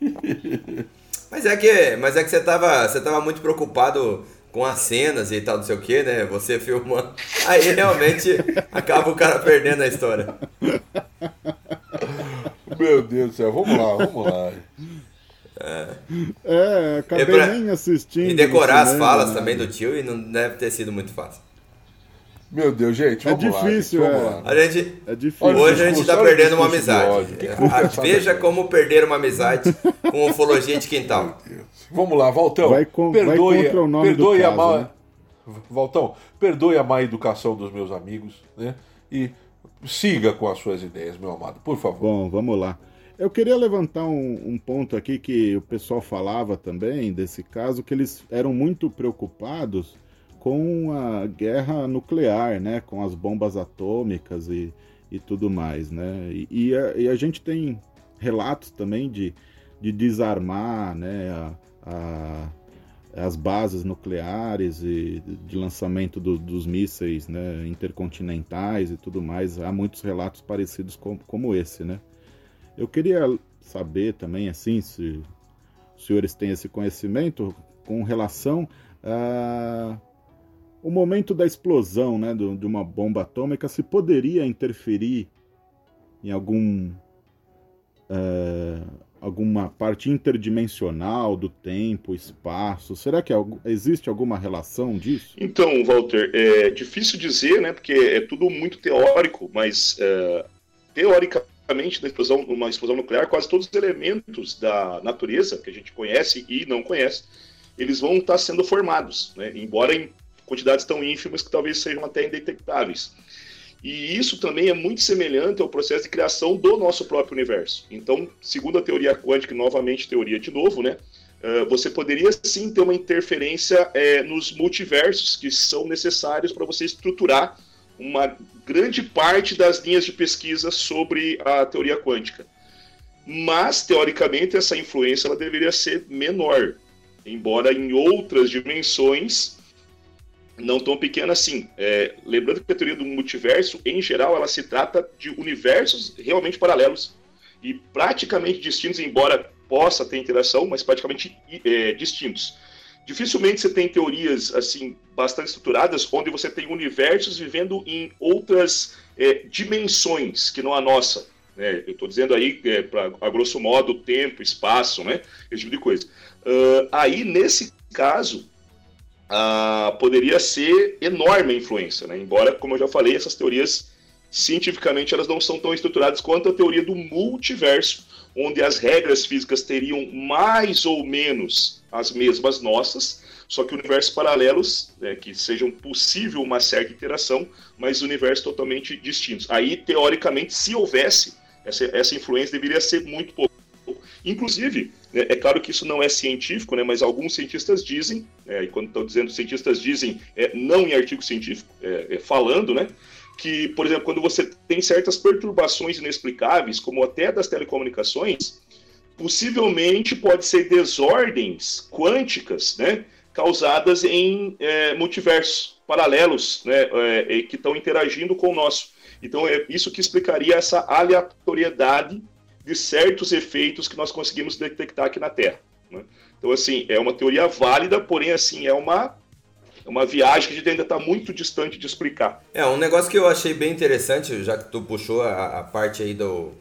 Mas é que, mas é que você tava, você tava muito preocupado com as cenas e tal, não sei o que, né? Você filmando. Aí realmente acaba o cara perdendo a história. Meu Deus do céu, vamos lá, vamos lá. É, é acabei pra... nem assistindo. E decorar as falas né? também do tio e não deve ter sido muito fácil. Meu Deus, gente, é difícil, lá, gente, é. A gente, é difícil. Hoje a gente tá perdendo uma amizade. É, veja como perder uma amizade com ufologia de quintal. Vamos lá, Valtão. Vai, com, perdoe, vai o nome perdoe do caso, a má, né? Valtão, perdoe a má educação dos meus amigos, né? E siga com as suas ideias, meu amado, por favor. Bom, vamos lá. Eu queria levantar um, um, ponto aqui que o pessoal falava também desse caso, que eles eram muito preocupados com a guerra nuclear, né, com as bombas atômicas e, e tudo mais, né, e, e, a, e a, gente tem relatos também de, de desarmar, né, a, a, as bases nucleares e de lançamento do, dos mísseis, né, intercontinentais e tudo mais. Há muitos relatos parecidos com, como esse, né. Eu queria saber também, assim, se os senhores têm esse conhecimento com relação a o momento da explosão né, de uma bomba atômica se poderia interferir em algum é, alguma parte interdimensional do tempo, espaço? Será que existe alguma relação disso? Então, Walter, é difícil dizer, né? Porque é tudo muito teórico, mas é, teoricamente, na explosão, uma explosão nuclear, quase todos os elementos da natureza que a gente conhece e não conhece, eles vão estar sendo formados, né? Embora em quantidades tão ínfimas que talvez sejam até indetectáveis. E isso também é muito semelhante ao processo de criação do nosso próprio universo. Então, segundo a teoria quântica, novamente teoria de novo, né? Uh, você poderia sim ter uma interferência é, nos multiversos que são necessários para você estruturar uma grande parte das linhas de pesquisa sobre a teoria quântica. Mas, teoricamente, essa influência ela deveria ser menor, embora em outras dimensões não tão pequena assim. É, lembrando que a teoria do multiverso, em geral, ela se trata de universos realmente paralelos e praticamente distintos, embora possa ter interação, mas praticamente é, distintos. Dificilmente você tem teorias assim bastante estruturadas onde você tem universos vivendo em outras é, dimensões que não a nossa. Né? Eu estou dizendo aí, é, a grosso modo, tempo, espaço, né? esse tipo de coisa. Uh, aí, nesse caso, uh, poderia ser enorme a influência, né? embora, como eu já falei, essas teorias cientificamente elas não são tão estruturadas quanto a teoria do multiverso, onde as regras físicas teriam mais ou menos as mesmas nossas, só que universos paralelos, né, que sejam possível uma certa interação, mas universos totalmente distintos. Aí, teoricamente, se houvesse, essa, essa influência deveria ser muito pouco. Inclusive, né, é claro que isso não é científico, né, mas alguns cientistas dizem, é, e quando estou dizendo cientistas dizem, é, não em artigo científico, é, é, falando, né, que, por exemplo, quando você tem certas perturbações inexplicáveis, como até das telecomunicações, possivelmente pode ser desordens quânticas, né, causadas em é, multiversos paralelos, né, é, que estão interagindo com o nosso. Então, é isso que explicaria essa aleatoriedade de certos efeitos que nós conseguimos detectar aqui na Terra. Né? Então, assim, é uma teoria válida, porém, assim, é uma, é uma viagem que a gente ainda está muito distante de explicar. É, um negócio que eu achei bem interessante, já que tu puxou a, a parte aí do,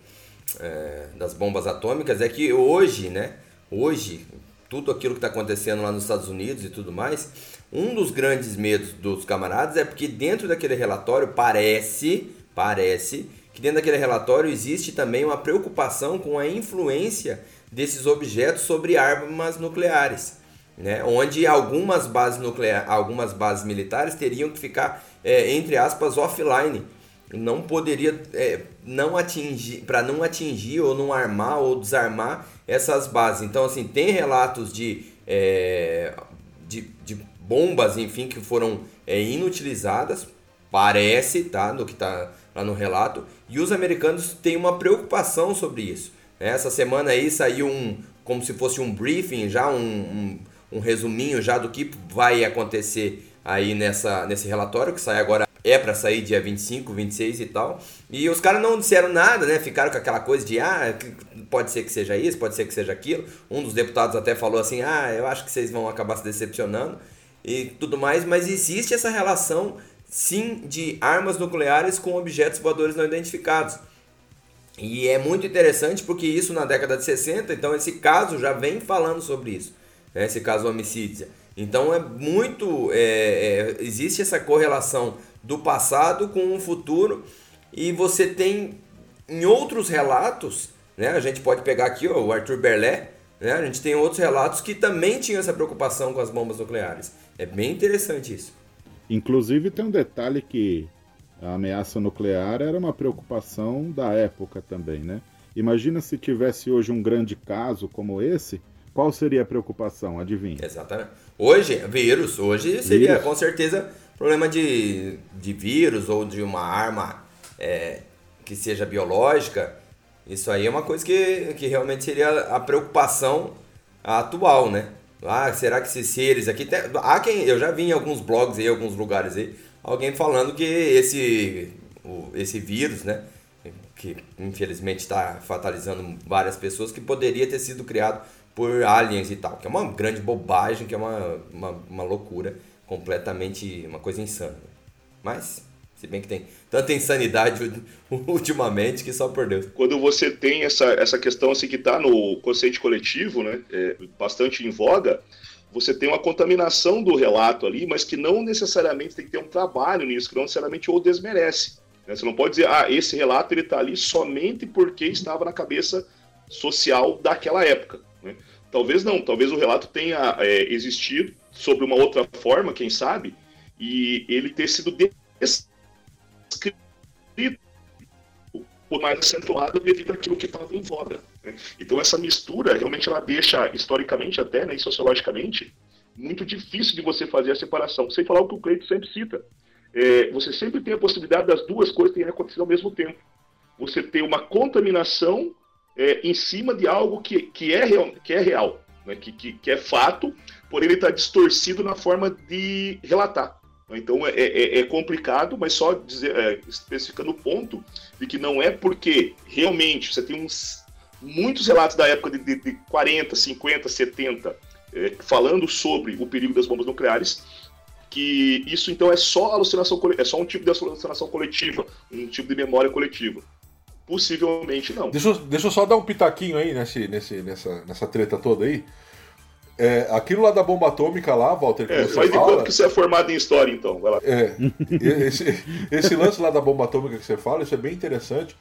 é, das bombas atômicas, é que hoje, né, hoje, tudo aquilo que está acontecendo lá nos Estados Unidos e tudo mais, um dos grandes medos dos camaradas é porque dentro daquele relatório parece, parece que dentro daquele relatório existe também uma preocupação com a influência desses objetos sobre armas nucleares, né? onde algumas bases nucleares, algumas bases militares teriam que ficar, é, entre aspas, offline. Não poderia é, não atingir, para não atingir ou não armar ou desarmar essas bases. Então, assim, tem relatos de, é, de, de, bombas, enfim, que foram é, inutilizadas, parece, tá? No que está lá no relato, e os americanos têm uma preocupação sobre isso. Né? Essa semana aí saiu um, como se fosse um briefing, já um, um, um resuminho já do que vai acontecer aí nessa, nesse relatório, que sai agora, é para sair dia 25, 26 e tal. E os caras não disseram nada, né? Ficaram com aquela coisa de, ah, pode ser que seja isso, pode ser que seja aquilo. Um dos deputados até falou assim, ah, eu acho que vocês vão acabar se decepcionando e tudo mais, mas existe essa relação sim de armas nucleares com objetos voadores não identificados. E é muito interessante porque isso na década de 60, então esse caso já vem falando sobre isso, né? esse caso homicídio. Então é muito. É, é, existe essa correlação do passado com o futuro e você tem em outros relatos, né? A gente pode pegar aqui ó, o Arthur Berlet, né? A gente tem outros relatos que também tinham essa preocupação com as bombas nucleares. É bem interessante isso. Inclusive tem um detalhe que a ameaça nuclear era uma preocupação da época também, né? Imagina se tivesse hoje um grande caso como esse, qual seria a preocupação? Adivinha? Exatamente. Hoje, vírus, hoje seria vírus. com certeza problema de, de vírus ou de uma arma é, que seja biológica. Isso aí é uma coisa que, que realmente seria a preocupação atual, né? Ah, será que esses seres aqui. Tem... Há quem. Eu já vi em alguns blogs aí, alguns lugares aí, alguém falando que esse, esse vírus, né? Que infelizmente está fatalizando várias pessoas, que poderia ter sido criado por aliens e tal. Que é uma grande bobagem, que é uma, uma, uma loucura, completamente. uma coisa insana. Mas se bem que tem tanta insanidade ultimamente que só por Deus. Quando você tem essa, essa questão assim que está no consciente coletivo, né, é, bastante em voga, você tem uma contaminação do relato ali, mas que não necessariamente tem que ter um trabalho nisso, que não necessariamente o desmerece. Né? Você não pode dizer, ah, esse relato ele está ali somente porque estava na cabeça social daquela época. Né? Talvez não, talvez o relato tenha é, existido sobre uma outra forma, quem sabe, e ele ter sido descrito por mais acentuado devido àquilo que estava em voga. Né? Então essa mistura realmente ela deixa, historicamente até, né, e sociologicamente, muito difícil de você fazer a separação. Sem falar o que o Cleito sempre cita. É, você sempre tem a possibilidade das duas coisas terem acontecido ao mesmo tempo. Você ter uma contaminação é, em cima de algo que, que, é, real, que é real, né? que, que, que é fato, porém ele está distorcido na forma de relatar. Então é, é, é, complicado, mas só dizer, é, especificando o ponto de que não é porque realmente você tem uns, muitos relatos da época de, de, de 40, 50, 70 é, falando sobre o perigo das bombas nucleares, que isso então é só alucinação é só um tipo de alucinação coletiva, um tipo de memória coletiva. Possivelmente não. Deixa eu, deixa eu só dar um pitaquinho aí nesse, nesse, nessa, nessa treta toda aí. É, aquilo lá da bomba atômica lá, Walter, que é, você faz fala, de conta que você é formado em história, então. Vai lá. É, esse, esse, lance lá da bomba atômica que você fala, isso é bem interessante.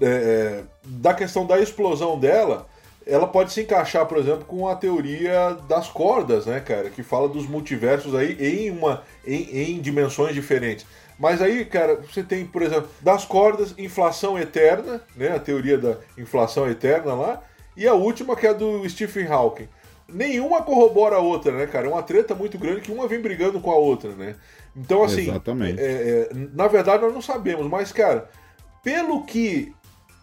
É, é, da questão da explosão dela, ela pode se encaixar, por exemplo, com a teoria das cordas, né, cara? Que fala dos multiversos aí em, uma, em, em dimensões diferentes. Mas aí, cara, você tem, por exemplo, das cordas, inflação eterna, né? A teoria da inflação eterna lá. E a última, que é do Stephen Hawking nenhuma corrobora a outra, né, cara? É uma treta muito grande que uma vem brigando com a outra, né? Então, assim. Exatamente. É, é, na verdade, nós não sabemos, mas, cara, pelo que.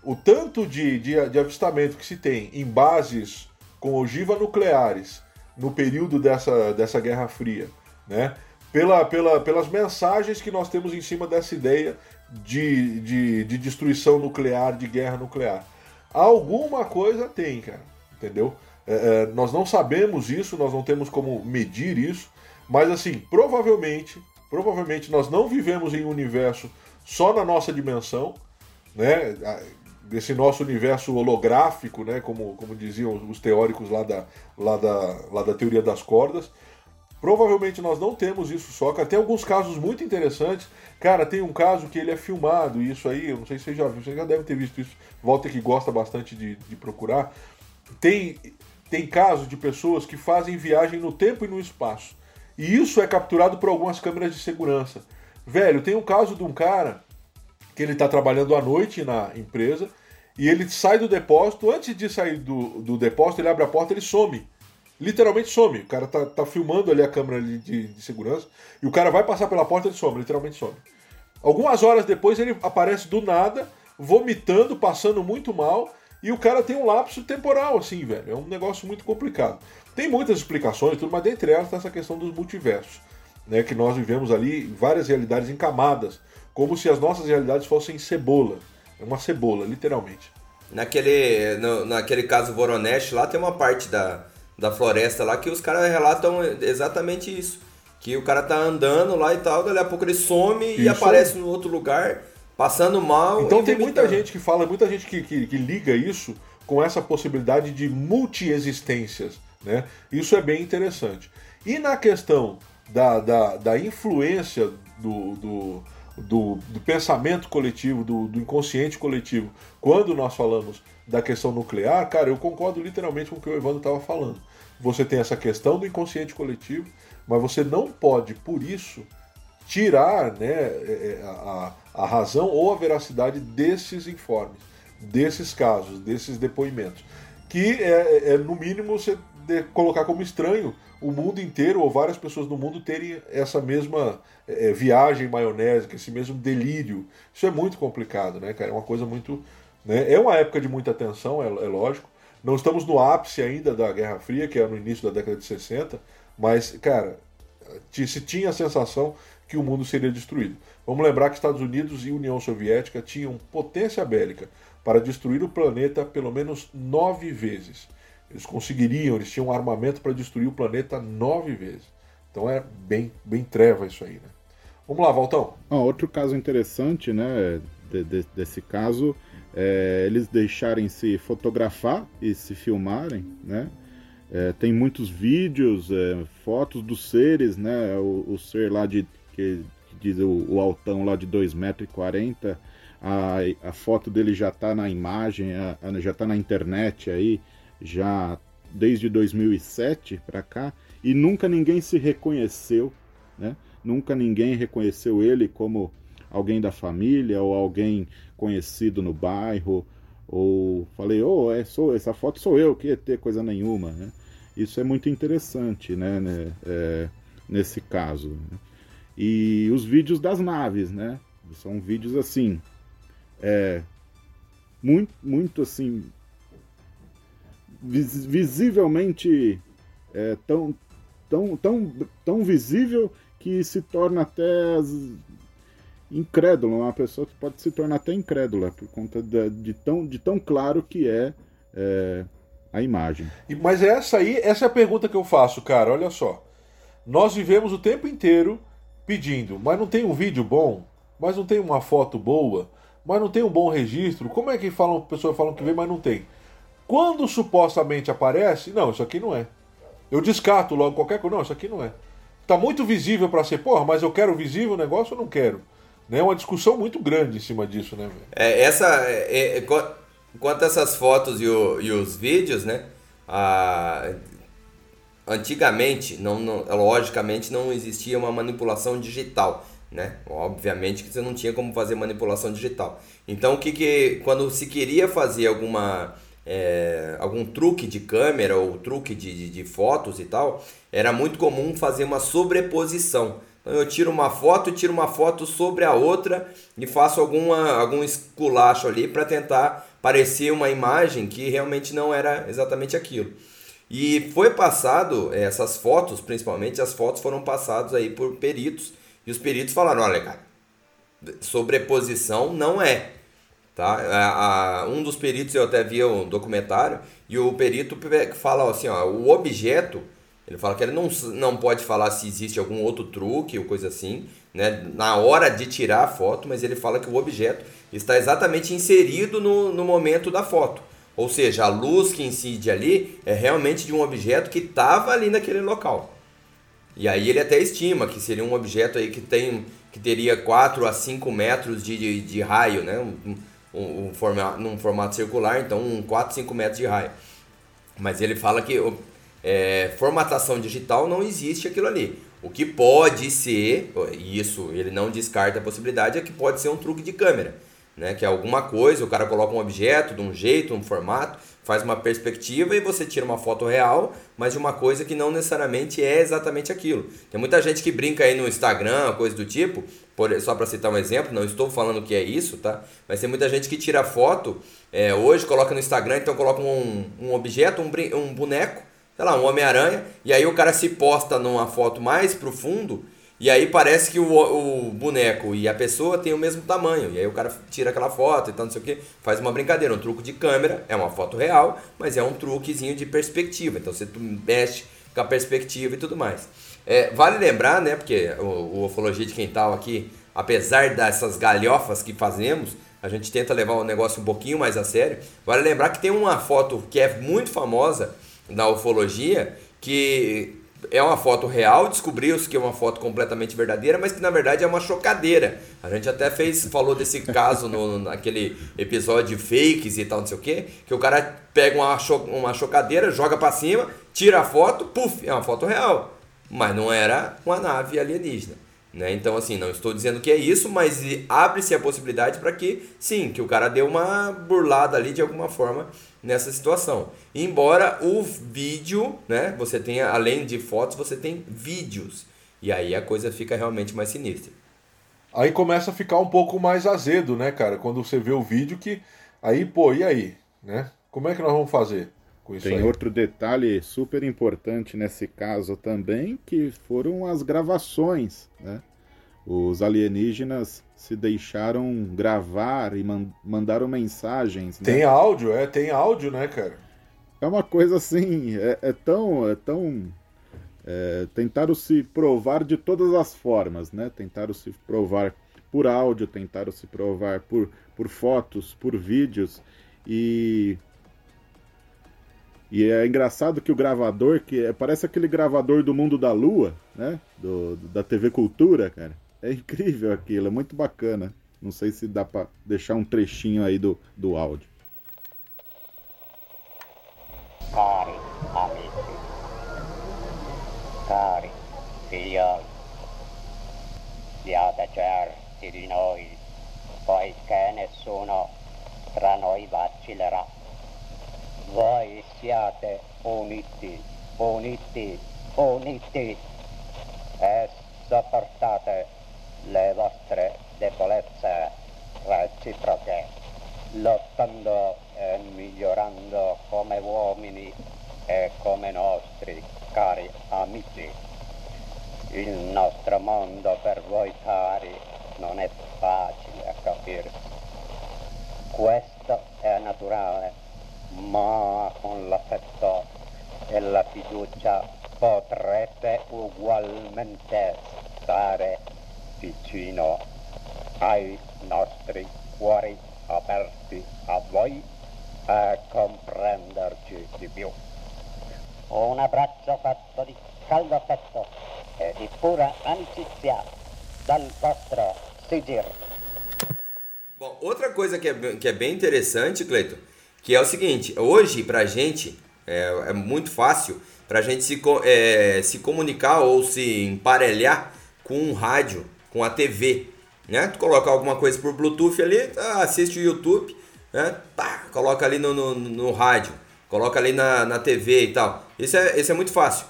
O tanto de, de, de avistamento que se tem em bases com ogiva nucleares no período dessa, dessa Guerra Fria, né? Pela, pela, pelas mensagens que nós temos em cima dessa ideia de, de, de destruição nuclear, de guerra nuclear. Alguma coisa tem, cara, entendeu? É, é, nós não sabemos isso, nós não temos como medir isso, mas assim, provavelmente, provavelmente nós não vivemos em um universo só na nossa dimensão, né? Desse nosso universo holográfico, né? Como, como diziam os teóricos lá da, lá, da, lá da teoria das cordas. Provavelmente nós não temos isso só, cara. Tem alguns casos muito interessantes. Cara, tem um caso que ele é filmado, e isso aí, eu não sei se você já viu, você já deve ter visto isso. Volta que gosta bastante de, de procurar. Tem tem casos de pessoas que fazem viagem no tempo e no espaço. E isso é capturado por algumas câmeras de segurança. Velho, tem um caso de um cara que ele está trabalhando à noite na empresa e ele sai do depósito. Antes de sair do, do depósito, ele abre a porta ele some. Literalmente some. O cara tá, tá filmando ali a câmera de, de, de segurança e o cara vai passar pela porta e ele some, literalmente some. Algumas horas depois ele aparece do nada, vomitando, passando muito mal e o cara tem um lapso temporal, assim, velho. É um negócio muito complicado. Tem muitas explicações, tudo, mas dentre elas está essa questão dos multiversos. Né, que nós vivemos ali várias realidades encamadas, como se as nossas realidades fossem cebola. É uma cebola, literalmente. Naquele, no, naquele caso Voronesh, lá tem uma parte da, da floresta lá que os caras relatam exatamente isso. Que o cara tá andando lá e tal, daqui a pouco ele some isso. e aparece no outro lugar passando mal. Então tem muita gente que fala, muita gente que, que, que liga isso com essa possibilidade de multiexistências. Né? Isso é bem interessante. E na questão da, da, da influência do, do, do, do, pensamento coletivo, do, do inconsciente coletivo, quando nós falamos da questão nuclear, cara, eu concordo literalmente com o que o Evandro estava falando. Você tem essa questão do inconsciente coletivo, mas você não pode, por isso, tirar né, é, é, a, a razão ou a veracidade desses informes, desses casos, desses depoimentos. Que é, é no mínimo você colocar como estranho o mundo inteiro ou várias pessoas no mundo terem essa mesma é, viagem maionésica, esse mesmo delírio. Isso é muito complicado, né, cara? É uma coisa muito. Né? É uma época de muita tensão, é, é lógico. Não estamos no ápice ainda da Guerra Fria, que é no início da década de 60, mas, cara, se tinha a sensação que o mundo seria destruído. Vamos lembrar que Estados Unidos e União Soviética tinham potência bélica para destruir o planeta pelo menos nove vezes. Eles conseguiriam, eles tinham armamento para destruir o planeta nove vezes. Então é bem, bem treva isso aí, né? Vamos lá, Valtão. Ah, outro caso interessante, né, de, de, desse caso, é eles deixarem se fotografar e se filmarem, né? É, tem muitos vídeos, é, fotos dos seres, né? O, o ser lá de que diz o, o altão lá de 2,40m, a, a foto dele já está na imagem, a, a, já está na internet aí, já desde 2007 para cá, e nunca ninguém se reconheceu, né? nunca ninguém reconheceu ele como alguém da família ou alguém conhecido no bairro, ou falei, oh, é, sou, essa foto sou eu, que ter coisa nenhuma, né? Isso é muito interessante, né, né é, nesse caso. Né? E os vídeos das naves, né? São vídeos assim, é, muito, muito assim, vis, visivelmente é, tão, tão, tão, tão visível que se torna até incrédulo, uma pessoa que pode se tornar até incrédula por conta de, de tão, de tão claro que é, é a imagem. Mas essa aí, essa é a pergunta que eu faço, cara. Olha só. Nós vivemos o tempo inteiro pedindo, mas não tem um vídeo bom, mas não tem uma foto boa, mas não tem um bom registro. Como é que falam, pessoas falam que vem, mas não tem? Quando supostamente aparece, não, isso aqui não é. Eu descarto logo qualquer coisa, não, isso aqui não é. Tá muito visível para ser, porra, mas eu quero visível o negócio ou não quero? É uma discussão muito grande em cima disso, né? É, essa. É, é, quanto a essas fotos e, o, e os vídeos, né? A, antigamente, não, não, logicamente, não existia uma manipulação digital. Né? Obviamente que você não tinha como fazer manipulação digital. Então, o que, que quando se queria fazer alguma é, algum truque de câmera ou truque de, de, de, fotos e tal, era muito comum fazer uma sobreposição. Eu tiro uma foto e tiro uma foto sobre a outra e faço alguma, algum esculacho ali para tentar parecer uma imagem que realmente não era exatamente aquilo. E foi passado, é, essas fotos, principalmente as fotos foram passadas aí por peritos e os peritos falaram, olha cara, sobreposição não é. Tá? Um dos peritos eu até vi um documentário e o perito fala assim, ó, o objeto, ele fala que ele não, não pode falar se existe algum outro truque ou coisa assim, né, na hora de tirar a foto, mas ele fala que o objeto está exatamente inserido no, no momento da foto. Ou seja, a luz que incide ali é realmente de um objeto que estava ali naquele local. E aí ele até estima que seria um objeto aí que tem que teria 4 a 5 metros de, de, de raio, né? Um, um, um formato, num formato circular, então um 4, 5 metros de raio. Mas ele fala que é, formatação digital não existe aquilo ali. O que pode ser, e isso ele não descarta a possibilidade, é que pode ser um truque de câmera. Né? Que é alguma coisa, o cara coloca um objeto de um jeito, um formato, faz uma perspectiva e você tira uma foto real, mas de uma coisa que não necessariamente é exatamente aquilo. Tem muita gente que brinca aí no Instagram, coisa do tipo, por, só para citar um exemplo, não estou falando que é isso, tá? Mas tem muita gente que tira foto é, hoje, coloca no Instagram, então coloca um, um objeto, um, um boneco, sei lá, um Homem-Aranha, e aí o cara se posta numa foto mais pro fundo, e aí parece que o, o boneco e a pessoa tem o mesmo tamanho. E aí o cara tira aquela foto e tal, não sei o que, faz uma brincadeira, um truque de câmera, é uma foto real, mas é um truquezinho de perspectiva. Então você mexe com a perspectiva e tudo mais. É, vale lembrar, né, porque o, o Ufologia de Quintal aqui, apesar dessas galhofas que fazemos, a gente tenta levar o negócio um pouquinho mais a sério. Vale lembrar que tem uma foto que é muito famosa na ufologia, que é uma foto real, descobriu-se que é uma foto completamente verdadeira, mas que na verdade é uma chocadeira. A gente até fez, falou desse caso no, naquele episódio de fakes e tal, não sei o que, que o cara pega uma, cho uma chocadeira, joga para cima, tira a foto, puf, é uma foto real mas não era uma nave alienígena. Né? Então, assim, não estou dizendo que é isso, mas abre-se a possibilidade para que, sim, que o cara deu uma burlada ali de alguma forma nessa situação. Embora o vídeo, né, você tenha, além de fotos, você tem vídeos. E aí a coisa fica realmente mais sinistra. Aí começa a ficar um pouco mais azedo, né, cara? Quando você vê o vídeo que. Aí, pô, e aí? Né? Como é que nós vamos fazer? Tem aí. outro detalhe super importante nesse caso também, que foram as gravações, né? Os alienígenas se deixaram gravar e man mandaram mensagens. Né? Tem áudio, é, tem áudio, né, cara? É uma coisa assim, é, é tão. É tão é, tentaram se provar de todas as formas, né? Tentaram se provar por áudio, tentaram se provar por, por fotos, por vídeos. E e é engraçado que o gravador, que é, parece aquele gravador do Mundo da Lua, né? Do, da TV Cultura, cara. É incrível aquilo, é muito bacana. Não sei se dá pra deixar um trechinho aí do, do áudio. Cari amici, cari figlioli, siate certi di noi, poiché nessuno tra noi vacillerà. Voi siate uniti, uniti, uniti e sopportate le vostre debolezze reciproche, lottando e migliorando come uomini e come nostri cari amici. Il nostro mondo per voi cari non è facile a capirsi. Questo è naturale, ma con l'affetto e la fiducia potrebbe ugualmente stare vicino ai nostri cuori aperti a voi e comprenderci di più. Un abbraccio fatto di caldo affetto e di pura amicizia dal vostro Sigir. Bom, outra coisa que é, que é bem interessante, Cleiton, que é o seguinte, hoje pra gente é, é muito fácil pra gente se, é, se comunicar ou se emparelhar com um rádio, com a TV, né? Tu coloca alguma coisa por Bluetooth ali, tá, assiste o YouTube, né? Pá, coloca ali no, no, no rádio, coloca ali na, na TV e tal. Isso é, isso é muito fácil.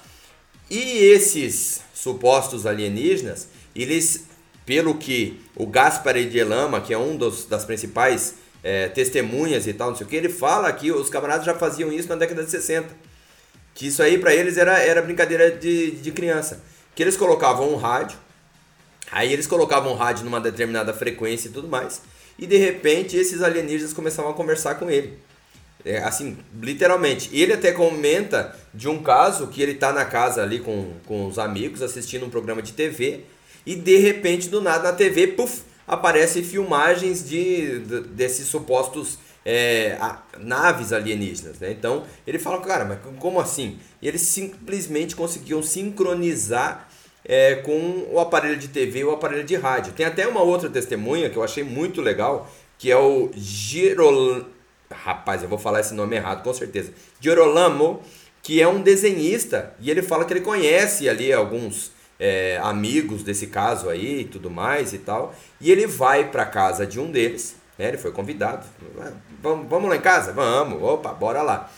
E esses supostos alienígenas, eles, pelo que o Gaspar de Lama, que é um dos, das principais é, testemunhas e tal, não sei o que, ele fala que os camaradas já faziam isso na década de 60. Que isso aí pra eles era, era brincadeira de, de criança. Que eles colocavam um rádio, aí eles colocavam o rádio numa determinada frequência e tudo mais, e de repente esses alienígenas começavam a conversar com ele. É, assim, literalmente. Ele até comenta de um caso que ele tá na casa ali com, com os amigos assistindo um programa de TV e de repente, do nada, na TV, puf, aparecem filmagens de, de- desses supostos é, a- naves alienígenas, né? Então, ele fala, cara, mas como assim? E eles simplesmente conseguiam sincronizar é, com o aparelho de TV e o aparelho de rádio. Tem até uma outra testemunha que eu achei muito legal, que é o Girol... Rapaz, eu vou falar esse nome errado, com certeza. Girolamo, que é um desenhista, e ele fala que ele conhece ali alguns é, amigos desse caso aí e tudo mais e tal. E ele vai pra casa de um deles, né? Ele foi convidado. "Ah, Vamos, vamos lá em casa? Vamos, opa, bora lá.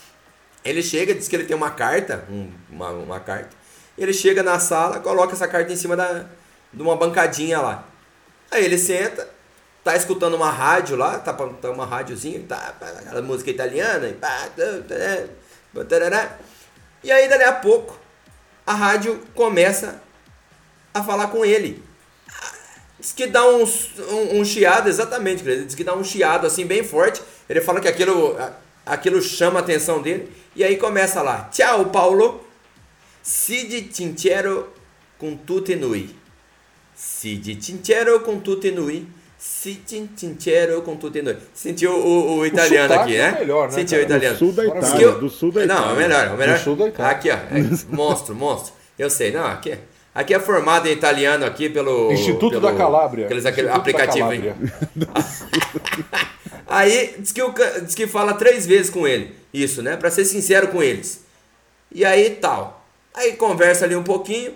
Ele chega, diz que ele tem uma carta, um- uma, uma carta. Ele chega na sala, coloca essa carta em cima da, de uma bancadinha lá. Aí ele senta, tá escutando uma rádio lá, tá, tá uma rádiozinha, tá, aquela música italiana, e pá, tarará. e aí dali a pouco a rádio começa a falar com ele. Diz que dá um, um, um chiado, exatamente, diz que dá um chiado assim bem forte. Ele fala que aquilo, aquilo chama a atenção dele. E aí começa lá, tchau Paulo, Sidi Tinchero com tutti nui. Sidi Tinchero com tutti nui. Sidi Tinchero com tutti nui. Sentiu o, o italiano sotaque aqui, é né? melhor, né, Sentiu o cara? italiano. Do sul da Itália, eu- do sul da Itália. Não, é melhor, é melhor. Do sul da Itália. Aqui, ó. É, monstro, monstro. Eu sei, não, aqui, é- aqui é formado em italiano aqui pelo. Instituto pelo, da Calábria. Aqueles aquele aplicativo, hein? Calábria. Aí diz que, o, diz que fala três vezes com ele. Isso, né? Pra ser sincero com eles. E aí tal. Aí conversa ali um pouquinho.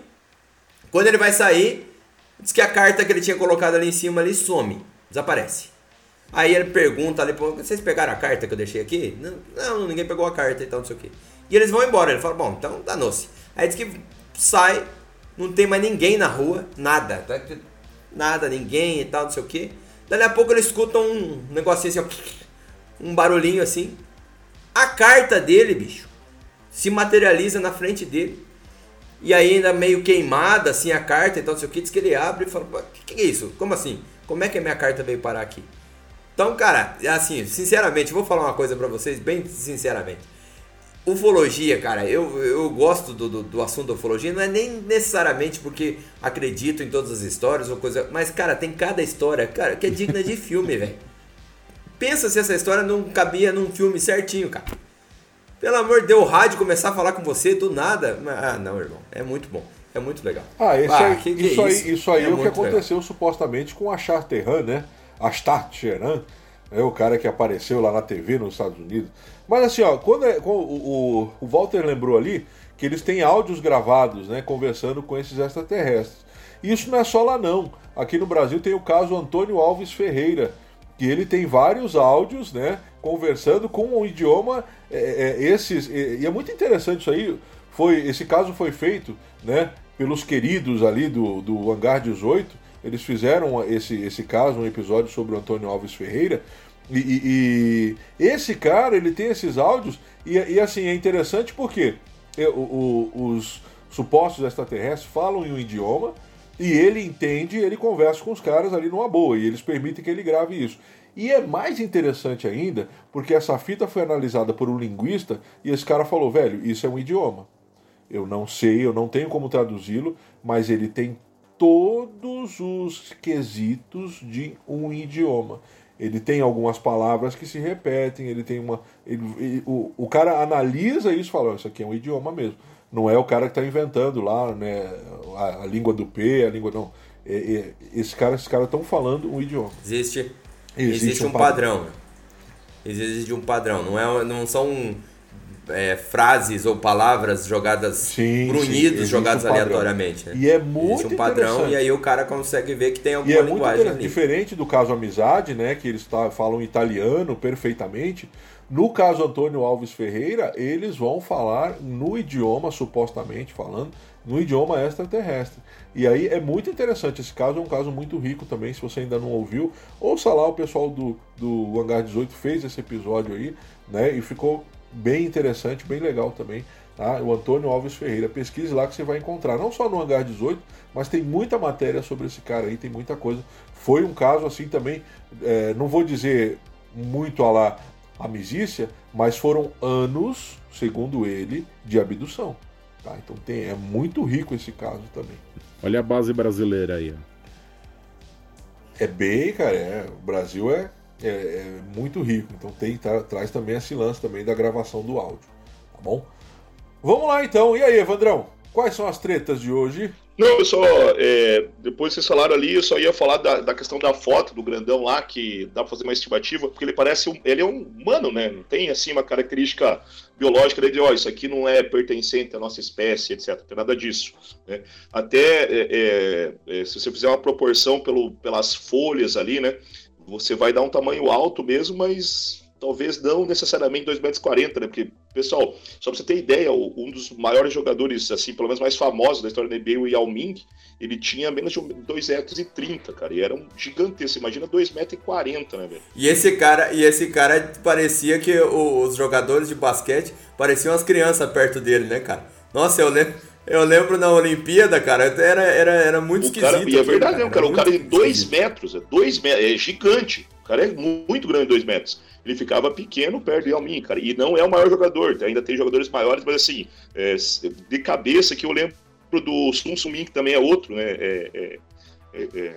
Quando ele vai sair, diz que a carta que ele tinha colocado ali em cima ali some. Desaparece. Aí ele pergunta ali, vocês pegaram a carta que eu deixei aqui? Não, não, ninguém pegou a carta e tal, não sei o quê. E eles vão embora. Ele fala, bom, então danou-se. Aí diz que sai, não tem mais ninguém na rua, nada. Tá? Nada, ninguém e tal, não sei o quê. Dali a pouco ele escuta um negocinho assim, um barulhinho assim. A carta dele, bicho, se materializa na frente dele. E aí ainda meio queimada assim a carta, então não sei o que, diz que ele abre e fala, o que, que é isso? Como assim? Como é que a minha carta veio parar aqui? Então, cara, assim, sinceramente, vou falar uma coisa pra vocês, bem sinceramente. Ufologia, cara, eu, eu gosto do, do, do assunto da ufologia, não é nem necessariamente porque acredito em todas as histórias ou coisa, mas, cara, tem cada história, cara, que é digna de filme, velho. Pensa se essa história não cabia num filme certinho, cara. Pelo amor de Deus, o rádio começar a falar com você do nada. Ah, não, irmão. É muito bom. É muito legal. Ah, esse Ah, aí, que que é isso, aí, isso? isso aí é, É o que muito legal. aconteceu supostamente com a Charteran, né? A Charteran, é o cara que apareceu lá na TV nos Estados Unidos. Mas assim, ó, quando, é- quando o, o- Walter lembrou ali que eles têm áudios gravados, né? Conversando com esses extraterrestres. E isso não é só lá não. aqui no Brasil tem o caso Antônio Alves Ferreira, que ele tem vários áudios, né, conversando com um idioma é, é, esses e, e é muito interessante isso aí. Foi esse caso foi feito, né, pelos queridos ali do, do Hangar 18. Eles fizeram esse, esse caso, um episódio sobre o Antônio Alves Ferreira. E, e, e esse cara, ele tem esses áudios, e, e assim, é interessante porque o, o, os supostos extraterrestres falam em um idioma, e ele entende, ele conversa com os caras ali numa boa, e eles permitem que ele grave isso. E é mais interessante ainda, porque essa fita foi analisada por um linguista, e esse cara falou, velho, isso é um idioma. Eu não sei, eu não tenho como traduzi-lo, mas ele tem todos os quesitos de um idioma. Ele tem algumas palavras que se repetem, ele tem uma. Ele, ele, o, o cara analisa isso e fala: Isso aqui é um idioma mesmo. Não é o cara que está inventando lá né, a, a, língua do P, a língua. Não. É, é, esse cara, esses caras estão falando um idioma. Existe, existe, existe um, padrão. padrão. Existe um padrão. Não, é, não são é, frases ou palavras jogadas sim, grunhidos, sim, jogados um aleatoriamente. Né? E é muito Existe um padrão e aí o cara consegue ver que tem alguma e é linguagem muito ali. Diferente do caso Amizade, né, que eles falam italiano perfeitamente, no caso Antônio Alves Ferreira, eles vão falar no idioma, supostamente falando, no idioma extraterrestre. E aí é muito interessante. Esse caso é um caso muito rico também. Se você ainda não ouviu, ouça lá, o pessoal do, do Hangar 18 fez esse episódio aí, né? E ficou bem interessante, bem legal também. Tá? O Antônio Alves Ferreira. Pesquise lá que você vai encontrar, não só no Hangar 18, mas tem muita matéria sobre esse cara aí, tem muita coisa. Foi um caso assim também, é, não vou dizer muito a lá amizícia, mas foram anos, segundo ele, de abdução. Tá? Então tem, é muito rico esse caso também. Olha a base brasileira aí. É bem, cara, é, o Brasil é é, é muito rico. Então tem tra traz também esse lance também da gravação do áudio, tá bom? Vamos lá então. E aí, Evandrão? Quais são as tretas de hoje? Não, eu só. É, depois vocês falaram ali, eu só ia falar da, da, questão da foto do grandão lá, que dá pra fazer uma estimativa, porque ele parece. Um, ele é um humano, né? Não tem assim uma característica biológica de, ó, isso aqui não é pertencente à nossa espécie, etc. Não tem nada disso. Né? Até é, é, é se você fizer uma proporção pelo, pelas folhas ali, né? Você vai dar um tamanho alto mesmo, mas talvez não necessariamente 2,40 metros, né? Porque, pessoal, só pra você ter ideia, um dos maiores jogadores, assim, pelo menos mais famosos da história da NBA, o Yao Ming, ele tinha menos de 2,30 metros, cara, e era um gigantesco, imagina 2,40 metros, né, velho? E esse cara, e esse cara parecia que os jogadores de basquete pareciam as crianças perto dele, né, cara? Nossa, eu lembro... Eu lembro na Olimpíada, cara, era, era, era muito o esquisito. Cara, e é verdade, cara, cara o cara de 2 metros, é dois metros, é gigante. O cara é muito grande, 2 metros. Ele ficava pequeno perto de Yao cara. E não é o maior jogador, ainda tem jogadores maiores, mas assim, é, de cabeça que eu lembro do Sun Suming, que também é outro, né? É, é, é, é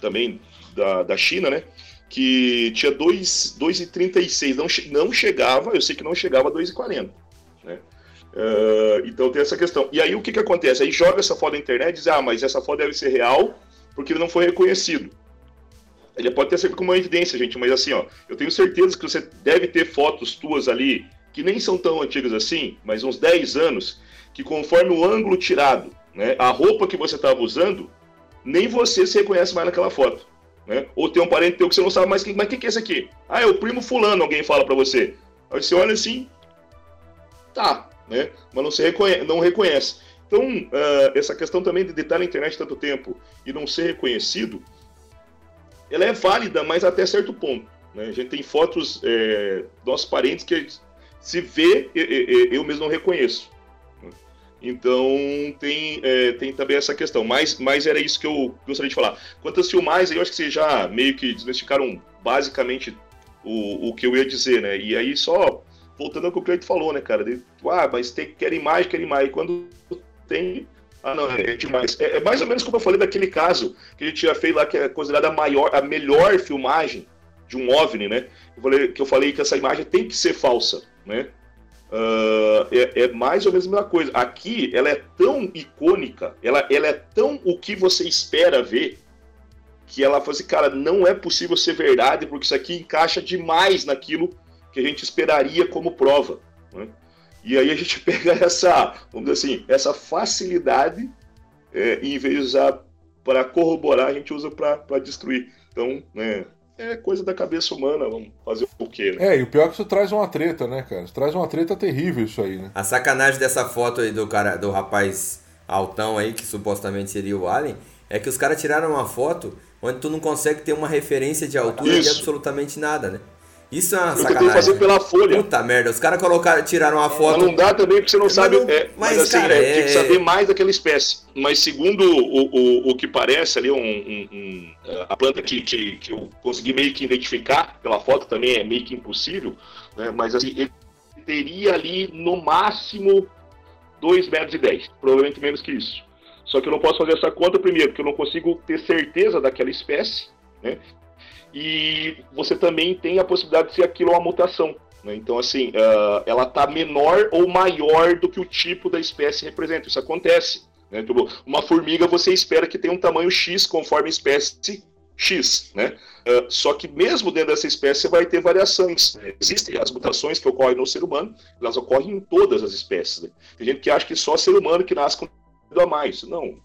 também da, da China, né? Que tinha 2,36. Não, não chegava, eu sei que não chegava a 2,40. Né? Uh, então tem essa questão. E aí o que, que acontece? Aí joga essa foto na internet e diz, ah, mas essa foto deve ser real porque ele não foi reconhecido. Ele pode ter sido como uma evidência, gente, mas assim, ó, eu tenho certeza que você deve ter fotos tuas ali, que nem são tão antigas assim, mas uns 10 anos, que conforme o ângulo tirado, né, a roupa que você estava usando, nem você se reconhece mais naquela foto. Né? Ou tem um parente teu que você não sabe mais quem, mas quem que é esse aqui? Ah, é o primo fulano, alguém fala para você. Aí você olha assim, tá, né? mas não, se reconhece, não reconhece. Então, uh, essa questão também de estar na internet tanto tempo e não ser reconhecido, ela é válida, mas até certo ponto. Né? A gente tem fotos é, nossos parentes que se vê, eu mesmo não reconheço. Então tem, é, tem também essa questão. Mas, mas era isso que eu gostaria de falar. Quanto às filmagens, eu acho que vocês já meio que desmistificaram basicamente o, o que eu ia dizer, né? E aí só voltando ao que o Cleito falou, né, cara? De, ah, mas tem, quer imagem, quer imagem. Quando tem. Ah, não, é demais. É, é, mais ou menos como eu falei daquele caso que a gente já fez lá, que é considerada a maior, a melhor filmagem de um OVNI, né? Eu falei, que eu falei que essa imagem tem que ser falsa, né? Uh, é, é, mais ou menos a mesma coisa. Aqui, ela é tão icônica, ela, ela é tão o que você espera ver, que ela fala assim, cara, não é possível ser verdade, porque isso aqui encaixa demais naquilo que a gente esperaria como prova. Né? E aí a gente pega essa, vamos dizer assim, essa facilidade, é, em vez de usar para corroborar, a gente usa para destruir. Então, né, é coisa da cabeça humana, vamos fazer o quê, né? É, e o pior é que isso traz uma treta, né, cara? Isso traz uma treta terrível isso aí, né? A sacanagem dessa foto aí do cara, do rapaz altão aí, que supostamente seria o Alien, é que os caras tiraram uma foto onde tu não consegue ter uma referência de altura Isso. de absolutamente nada, né? Isso é uma Eu sacanagem. fazer né? pela folha. Puta merda, os caras colocaram, tiraram uma Mas foto. não dá também porque você não Mas sabe. não- é, mas, mas, assim, cara, é, tem que é- saber mais daquela espécie. Mas segundo o, o, o que parece ali, um, um- um, a planta que, que, que eu consegui meio que identificar pela foto também é meio que impossível, né? Mas assim, ele teria ali no máximo 2 metros e 10, provavelmente menos que isso. Só que eu não posso fazer essa conta primeiro, porque eu não consigo ter certeza daquela espécie, né? E você também tem a possibilidade de ser aquilo uma mutação. né? Então, assim, ah, ela está menor ou maior do que o tipo da espécie representa. Isso acontece. né? Tipo, uma formiga você espera que tenha um tamanho X conforme a espécie X, né? Ah, só que mesmo dentro dessa espécie vai ter variações. Existem as mutações que ocorrem no ser humano, elas ocorrem em todas as espécies. né? Tem gente que acha que só ser humano que nasce com a mais. Não.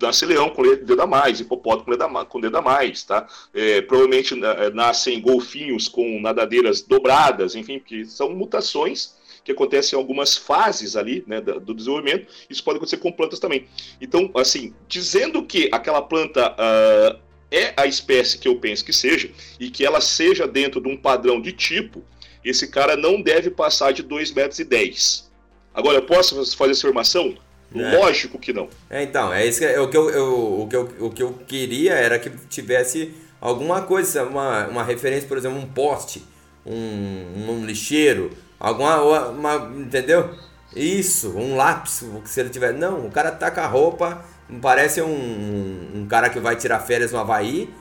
Nasce leão com dedo a mais, hipopótamo com dedo a ma- com dedo a mais, tá? É, provavelmente na- nascem golfinhos com nadadeiras dobradas, enfim, que são mutações que acontecem em algumas fases ali né, do desenvolvimento. Isso pode acontecer com plantas também. Então, assim, dizendo que aquela planta ah, é a espécie que eu penso que seja e que ela seja dentro de um padrão de tipo, esse cara não deve passar de 2,10 metros. Agora, eu posso fazer essa afirmação? É. Lógico que não. É, então, é isso que, é o, que eu, eu- o, que eu, o que eu queria era que tivesse alguma coisa, uma, uma referência, por exemplo, um poste, um, um lixeiro, alguma. Uma, entendeu? Isso, um lápis, se ele tiver. Não, o cara tá com a roupa, parece um, um cara que vai tirar férias no Havaí,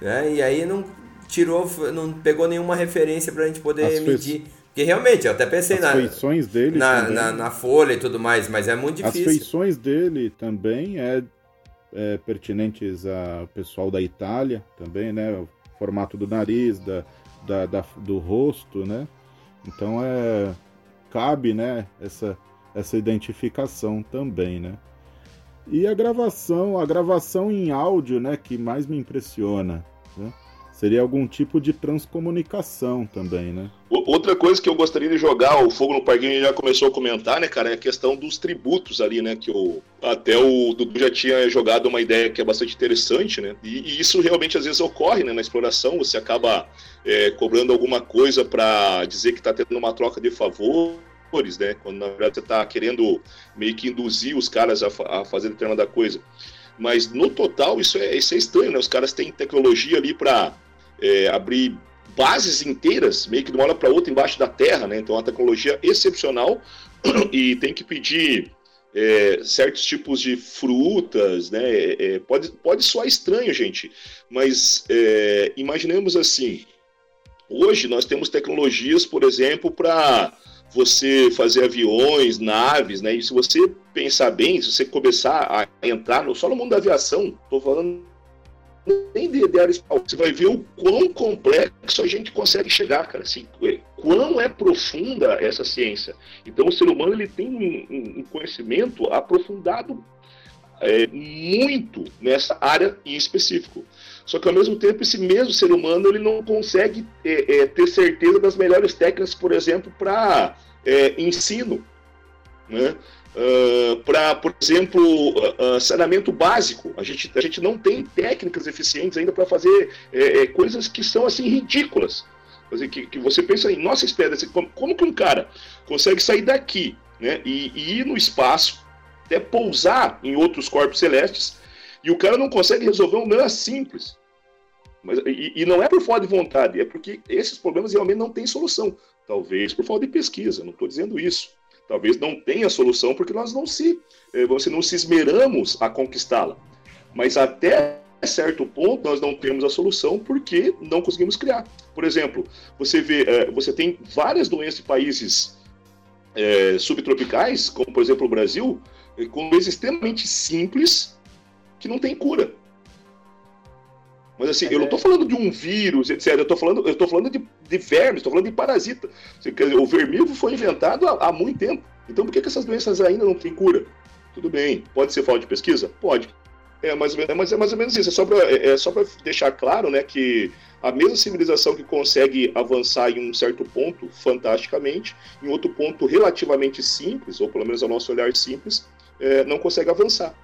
né? E aí não tirou, não pegou nenhuma referência pra gente poder As medir. Porque realmente, eu até pensei As na, feições dele na, na, na folha e tudo mais, mas é muito As difícil. feições dele também é, é pertinentes ao pessoal da Itália também, né? O formato do nariz, da, da, da- do rosto, né? Então é cabe, né? Essa essa identificação também, né? E a gravação, a gravação em áudio, né? Que mais me impressiona, né? Seria algum tipo de transcomunicação também, né? Outra coisa que eu gostaria de jogar, o Fogo no Parquinho já começou a comentar, né, cara, é a questão dos tributos ali, né, que o, até o Dudu já tinha jogado uma ideia que é bastante interessante, né, e, e isso realmente às vezes ocorre, né, na exploração, você acaba é, cobrando alguma coisa para dizer que está tendo uma troca de favores, né, quando na verdade você está querendo meio que induzir os caras a, a fazer determinada coisa. Mas no total isso é, isso é estranho, né, os caras têm tecnologia ali para abrir bases inteiras, meio que de uma hora para outra embaixo da terra, né? Então, é uma tecnologia excepcional e tem que pedir é, certos tipos de frutas, né? É, pode, pode soar estranho, gente, mas é, imaginemos assim: hoje nós temos tecnologias, por exemplo, para você fazer aviões, naves, né? E se você pensar bem, se você começar a entrar no, só no mundo da aviação, estou falando nem de, de você vai ver o quão complexo a gente consegue chegar, cara. Assim, é, quão é profunda essa ciência. Então, o ser humano ele tem um, um- conhecimento aprofundado é, muito nessa área em específico. Só que, ao mesmo tempo, esse mesmo ser humano ele não consegue é, é, ter certeza das melhores técnicas, por exemplo, para ensino. Né? para, por exemplo, ah, ah, saneamento básico. A gente, a gente não tem técnicas eficientes ainda para fazer é, é, coisas que são assim ridículas. Dizer, que, que você pensa em, nossa, espera, como, como que um cara consegue sair daqui né, e, e ir no espaço, até pousar em outros corpos celestes, e o cara não consegue resolver um problema simples. Mas, e, e não é por falta de vontade, é porque esses problemas realmente não têm solução. Talvez por falta de pesquisa, não estou dizendo isso talvez não tenha solução porque nós não se, eh, você não se esmeramos a conquistá-la. Mas até certo ponto nós não temos a solução porque não conseguimos criar. Por exemplo, você vê, eh, você tem várias doenças em países eh, subtropicais, como por exemplo o Brasil, com doenças extremamente simples que não tem cura. Mas assim, eu não estou falando de um vírus, etc. Eu estou falando, eu tô falando de, de vermes, estou falando de parasita. Quer dizer, o vermífugo foi inventado há, há muito tempo. Então por que, que essas doenças ainda não têm cura? Tudo bem. Pode ser falta de pesquisa? Pode. É mais, ou menos, é mais, é mais ou menos isso. É só para é, é só deixar claro né, que a mesma civilização que consegue avançar em um certo ponto fantasticamente, em outro ponto relativamente simples, ou pelo menos ao nosso olhar simples, é, não consegue avançar.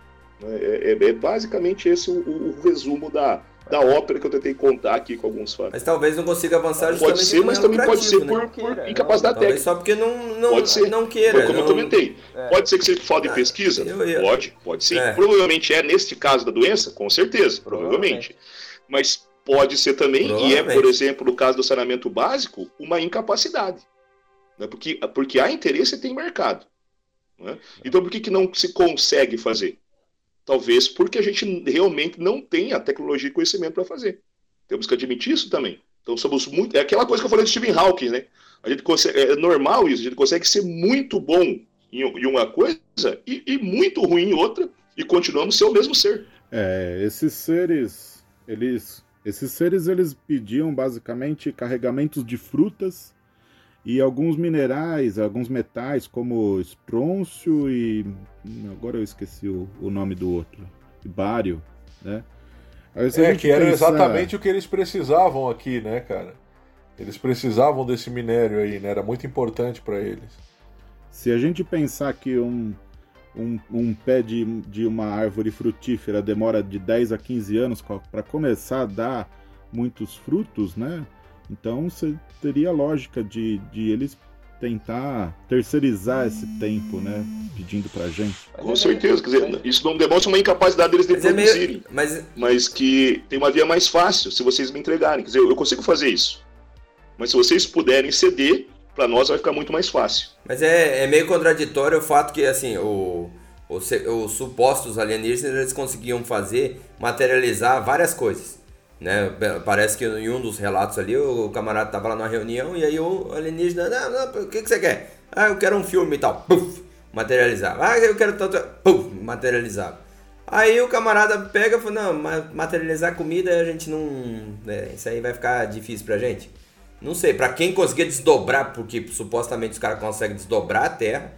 É, é, é basicamente esse o, o, resumo da, da ópera que eu tentei contar aqui com alguns fãs. Mas talvez não consiga avançar justamente Pode ser, mas também pode ser por, né? por incapacidade técnica. Só porque não, não, pode ser. não queira. como não... eu comentei. É. Pode ser que seja falta de ah, pesquisa? Eu, eu... Pode, pode sim. É. Provavelmente é neste caso da doença, com certeza, provavelmente. provavelmente. Mas pode ser também, e é, por exemplo, no caso do saneamento básico, uma incapacidade. Né? Porque, porque há interesse e tem mercado. Né? Então por que, que não se consegue fazer? Talvez porque a gente realmente não tem a tecnologia e conhecimento para fazer. Temos que admitir isso também. Então somos muito. É aquela coisa que eu falei de Stephen Hawking, né? A gente consegue, é normal isso, a gente consegue ser muito bom em, em uma coisa e, e, muito ruim em outra, e continuamos ser o mesmo ser. É, esses seres, eles. Esses seres eles pediam basicamente carregamentos de frutas e alguns minerais, alguns metais, como estrôncio e. Agora eu esqueci o, o nome do outro. Bário, né? É, que era pensar... exatamente o que eles precisavam aqui, né, cara? Eles precisavam desse minério aí, né? Era muito importante para eles. Se a gente pensar que um, um, um pé de, de uma árvore frutífera demora de 10 a 15 anos para começar a dar muitos frutos, né? Então você teria lógica de, de eles tentar terceirizar esse tempo, né? Pedindo pra gente. Com certeza, quer dizer, isso não demonstra uma incapacidade deles de mas produzirem. É meio... mas... mas que tem uma via mais fácil se vocês me entregarem. Quer dizer, eu consigo fazer isso. Mas se vocês puderem ceder, para nós vai ficar muito mais fácil. Mas é, é meio contraditório o fato que, assim, o, os, os supostos alienígenas eles conseguiam fazer, materializar várias coisas. Né? Parece que em um dos relatos ali, o camarada tava lá numa reunião e aí o alienígena, não, não, o que, que você quer? Ah, eu quero um filme e tal. Puf, materializava. Ah, eu quero tanto. Puf, materializava. Aí o camarada pega e fala, não, materializar comida a gente não. É, isso aí vai ficar difícil pra gente. Não sei, pra quem conseguir desdobrar, porque supostamente os caras conseguem desdobrar a terra,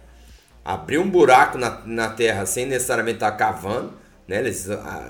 abrir um buraco na, na terra sem necessariamente estar tá cavando, né? Eles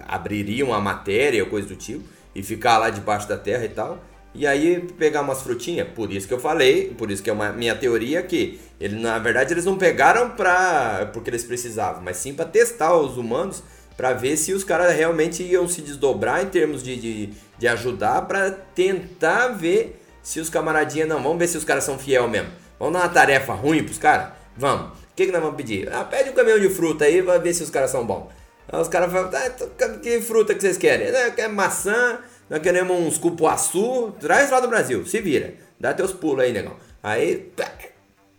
abririam a matéria ou coisa do tipo e ficar lá debaixo da terra e tal. E aí pegar umas frutinhas, por isso que eu falei, por isso que é uma minha teoria que ele na verdade eles não pegaram para porque eles precisavam, mas sim para testar os humanos para ver se os caras realmente iam se desdobrar em termos de, de, de ajudar para tentar ver se os camaradinhas não, vamos ver se os caras são fiel mesmo. Vamos dar uma tarefa ruim pros caras? Vamos. O que, que nós vamos pedir? Ah, pede um caminhão de fruta aí, vai ver se os caras são bons. Aí os caras falam, ah, que fruta que vocês querem? Ah, quer maçã, nós queremos uns cupuaçu, traz lá do Brasil, se vira. Dá teus pulos aí, negão. Aí,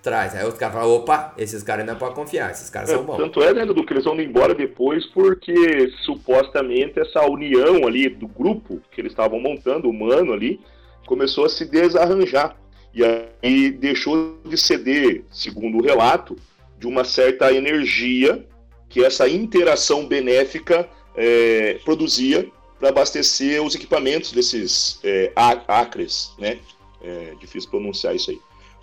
traz. Aí os caras falam, opa, esses caras ainda podem confiar, esses caras é, são bons. Tanto é, né, do que eles vão embora depois, porque supostamente essa união ali do grupo que eles estavam montando, humano ali, começou a se desarranjar. E aí deixou de ceder, segundo o relato, de uma certa energia que essa interação benéfica é, produzia para abastecer os equipamentos desses é, acres, né? É difícil pronunciar isso aí.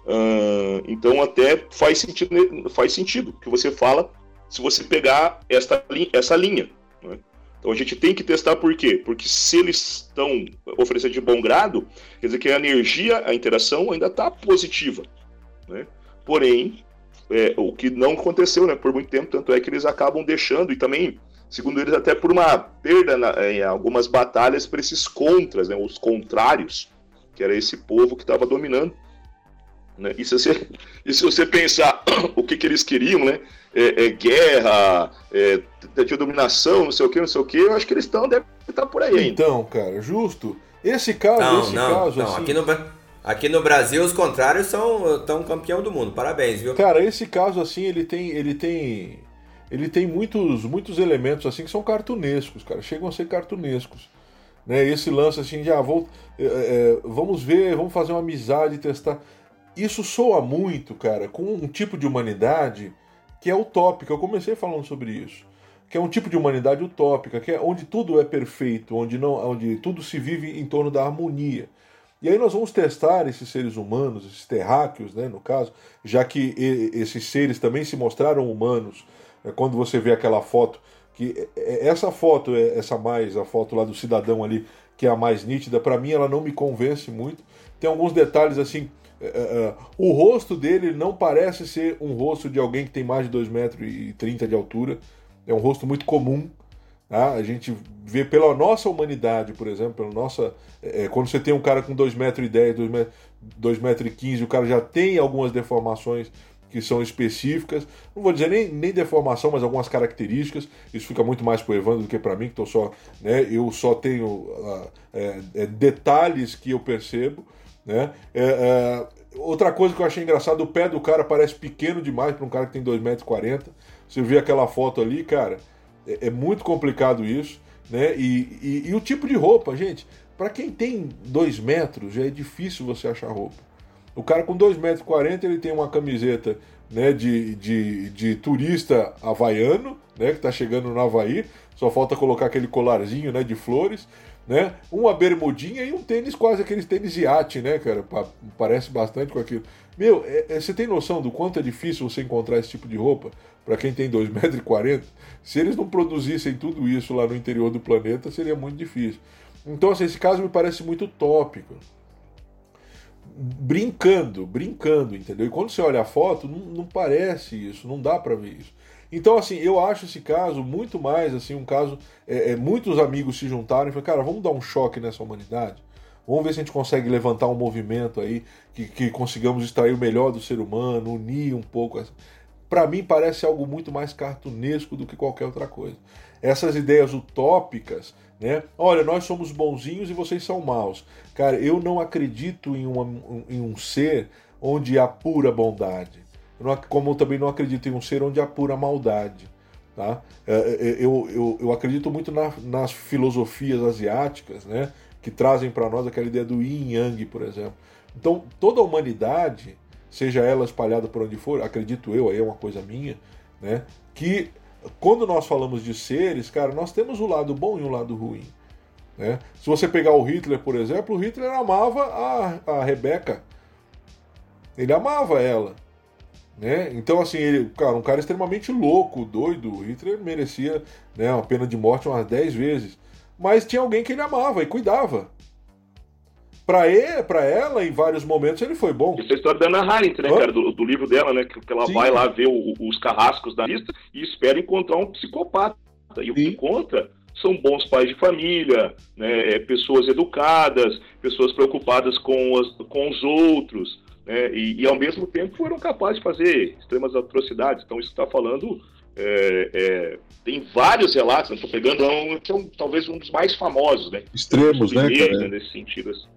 Uh, então até faz sentido, faz sentido que você fala se você pegar esta, essa linha. Né? Então a gente tem que testar por quê? Porque se eles estão oferecendo de bom grado, quer dizer que a energia, a interação ainda está positiva. Né? Porém, é, o que não aconteceu né, por muito tempo, tanto é que eles acabam deixando, e também, segundo eles, até por uma perda na, em algumas batalhas para esses contras, né, os contrários, que era esse povo que estava dominando. Né? E, se você, e se você pensar o que, que eles queriam, né? É, é guerra, é, de dominação, não sei o que, não sei o que, eu acho que eles estão, devem estar por aí ainda. Então, cara, justo. Esse caso, não, esse não, caso, não, assim... aqui no Aqui no Brasil, os contrários são tão campeão do mundo. Parabéns, viu? Cara, esse caso assim, ele tem, ele tem, ele tem muitos, muitos elementos assim que são cartunescos, cara. Chegam a ser cartunescos, né? Esse lance assim de ah, vou, é, é, vamos ver, vamos fazer uma amizade, testar. Isso soa muito, cara, com um tipo de humanidade que é utópica. Eu comecei falando sobre isso, que é um tipo de humanidade utópica, que é onde tudo é perfeito, onde não, onde tudo se vive em torno da harmonia. E aí nós vamos testar esses seres humanos, esses terráqueos, né, no caso, já que esses seres também se mostraram humanos. Né, quando você vê aquela foto que é, é, essa foto, é, essa mais, a foto lá do cidadão ali, que é a mais nítida, para mim ela não me convence muito. Tem alguns detalhes assim. O rosto dele não parece ser um rosto de alguém que tem mais de 2,30 metros 30 de altura. É um rosto muito comum. Tá? A gente vê pela nossa humanidade, por exemplo, pela nossa. É, quando você tem um cara com 2,10 metros, 2,15 metros, e o cara já tem algumas deformações que são específicas. Não vou dizer nem, nem deformação, mas algumas características. Isso fica muito mais para o Evandro do que para mim, que tô só, né, eu só tenho uh, é, é, detalhes que eu percebo. Né? É, é, outra coisa que eu achei engraçado, o pé do cara parece pequeno demais para um cara que tem 2,40 metros. Você vê aquela foto ali, cara, é, é muito complicado isso. Né? E, e, e o tipo de roupa, gente, para quem tem 2 metros, já é difícil você achar roupa. O cara com 2,40 metros ele tem uma camiseta né, de, de, de turista havaiano, né, que está chegando no Havaí, só falta colocar aquele colarzinho né, de flores, né, uma bermudinha e um tênis quase aqueles tênis iate, né, cara? Parece bastante com aquilo. Meu, é, é, você tem noção do quanto é difícil você encontrar esse tipo de roupa para quem tem 2,40 metros? Se eles não produzissem tudo isso lá no interior do planeta, seria muito difícil. Então, assim, esse caso me parece muito tópico brincando, brincando, entendeu? E quando você olha a foto, não, não parece isso, não dá para ver isso. Então, assim, eu acho esse caso muito mais, assim, um caso... É, é, muitos amigos se juntaram e falaram, cara, vamos dar um choque nessa humanidade? Vamos ver se a gente consegue levantar um movimento aí, que, que consigamos extrair o melhor do ser humano, unir um pouco. Para mim, parece algo muito mais cartunesco do que qualquer outra coisa. Essas ideias utópicas né? Olha, nós somos bonzinhos e vocês são maus. Cara, eu não acredito em, uma, em um ser onde há pura bondade. Não, como eu também não acredito em um ser onde há pura maldade. Tá? É, é, é, eu, eu, eu acredito muito na, nas filosofias asiáticas, né? que trazem para nós aquela ideia do yin yang, por exemplo. Então, toda a humanidade, seja ela espalhada por onde for, acredito eu, aí é uma coisa minha, né? que quando nós falamos de seres, cara, nós temos o lado bom e o lado ruim. Né? Se você pegar o Hitler, por exemplo, o Hitler amava a, a Rebeca. Ele amava ela. Né? Então, assim, ele, cara, um cara extremamente louco, doido. O Hitler merecia né, uma pena de morte umas 10 vezes. Mas tinha alguém que ele amava e cuidava. Pra, ele, pra ela, em vários momentos, ele foi bom. Essa é a história da Ana Arendt, né, Hã? cara? Do, do, livro dela, né? Que, que ela Sim. vai lá ver o, os carrascos da lista e espera encontrar um psicopata. E o que encontra são bons pais de família, né, é, pessoas educadas, pessoas preocupadas com, as, com os outros, né, e, e, ao mesmo tempo foram capazes de fazer extremas atrocidades. Então, isso está falando é, é, tem vários relatos, estou pegando um, que é um, talvez um dos mais famosos, né? Extremos, né, cara? Nesse sentido, assim.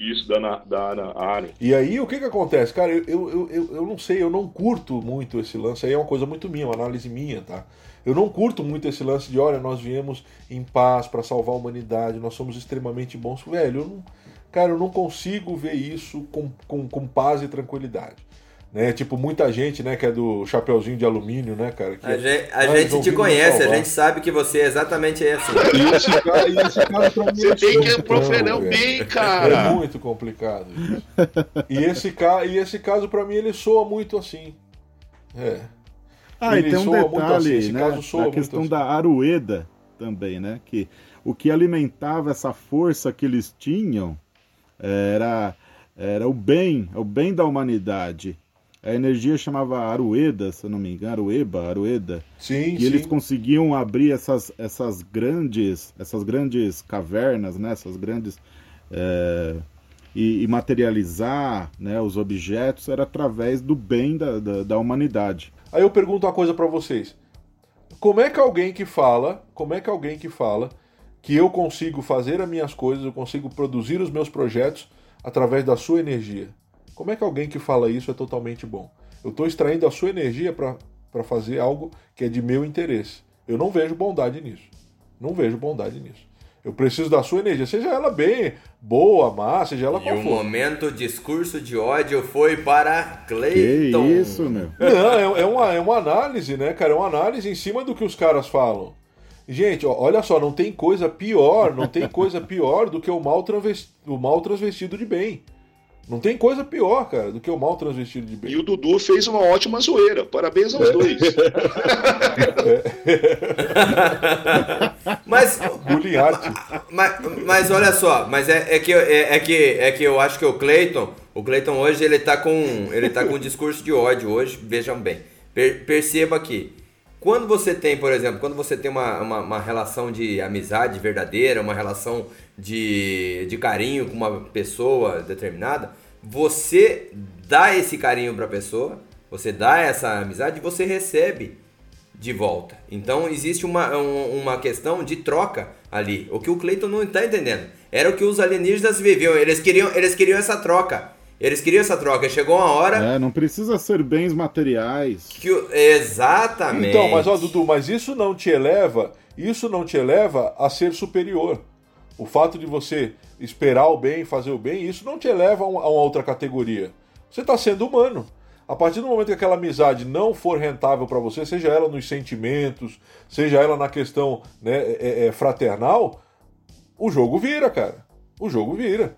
Isso da, da Ana Arendt. E aí, o que que acontece? Cara, eu, eu, eu, eu não sei, eu não curto muito esse lance aí, é uma coisa muito minha, uma análise minha, tá? Eu não curto muito esse lance de, olha, nós viemos em paz para salvar a humanidade, nós somos extremamente bons. Velho, eu não, cara, eu não consigo ver isso com, com, com paz e tranquilidade né? Tipo, muita gente, né, que é do chapeuzinho de alumínio, né, cara? a gente, a gente te conhece, a gente sabe que você é exatamente assim. E esse cara, e esse cara pra mim Você é tem que proferir bem, cara. É muito complicado isso. E esse, ca... e esse caso, pra mim, ele soa muito assim. É. Ah, ele e tem um detalhe, assim. né? A questão assim. da Arueda também, né? Que o que alimentava essa força que eles tinham era, era o bem, o bem da humanidade. A energia chamava Arueda, se eu não me engano, Arueba, Arueda. Sim, e sim. eles conseguiam abrir essas, essas grandes essas grandes cavernas, né? Essas grandes é, e, e, materializar, né? Os objetos era através do bem da, da, da humanidade. Aí eu pergunto uma coisa para vocês: como é que alguém que fala, como é que alguém que fala que eu consigo fazer as minhas coisas, eu consigo produzir os meus projetos através da sua energia? Como é que alguém que fala isso é totalmente bom? Eu estou extraindo a sua energia para fazer algo que é de meu interesse. Eu não vejo bondade nisso. Não vejo bondade nisso. Eu preciso da sua energia, seja ela bem boa, má, seja ela e qual for. E o momento discurso de ódio foi para Cleiton. Que isso, meu. Não, é, é, uma, é uma análise, né, cara? É uma análise em cima do que os caras falam. Gente, ó, olha só, não tem coisa pior, não tem coisa pior do que o mal, o mal transvestido de bem. Não tem coisa pior, cara, do que o mal transvestido de bem. E o Dudu fez uma ótima zoeira. Parabéns aos é. dois. mas, mas, mas olha só, mas é, é, que, é, é, que, é que eu acho que o Cleiton, o Cleiton hoje ele tá com ele tá com um discurso de ódio hoje, vejam bem. Per, perceba aqui. Quando você tem, por exemplo, quando você tem uma, uma, uma, relação de amizade verdadeira, uma relação de, de carinho com uma pessoa determinada, você dá esse carinho para a pessoa, você dá essa amizade e você recebe de volta. Então existe uma, uma questão de troca ali. O que o Cleiton não está entendendo. Era o que os alienígenas viviam. Eles queriam, eles queriam essa troca. Eles queriam essa troca. Chegou uma hora. É, não precisa ser bens materiais. Que, exatamente. Então, mas ó, Dudu, mas isso não te eleva. Isso não te eleva a ser superior. O fato de você esperar o bem, fazer o bem, isso não te eleva a uma outra categoria. Você está sendo humano. A partir do momento que aquela amizade não for rentável para você, seja ela nos sentimentos, seja ela na questão né, é, é, é, fraternal, o jogo vira, cara. O jogo vira.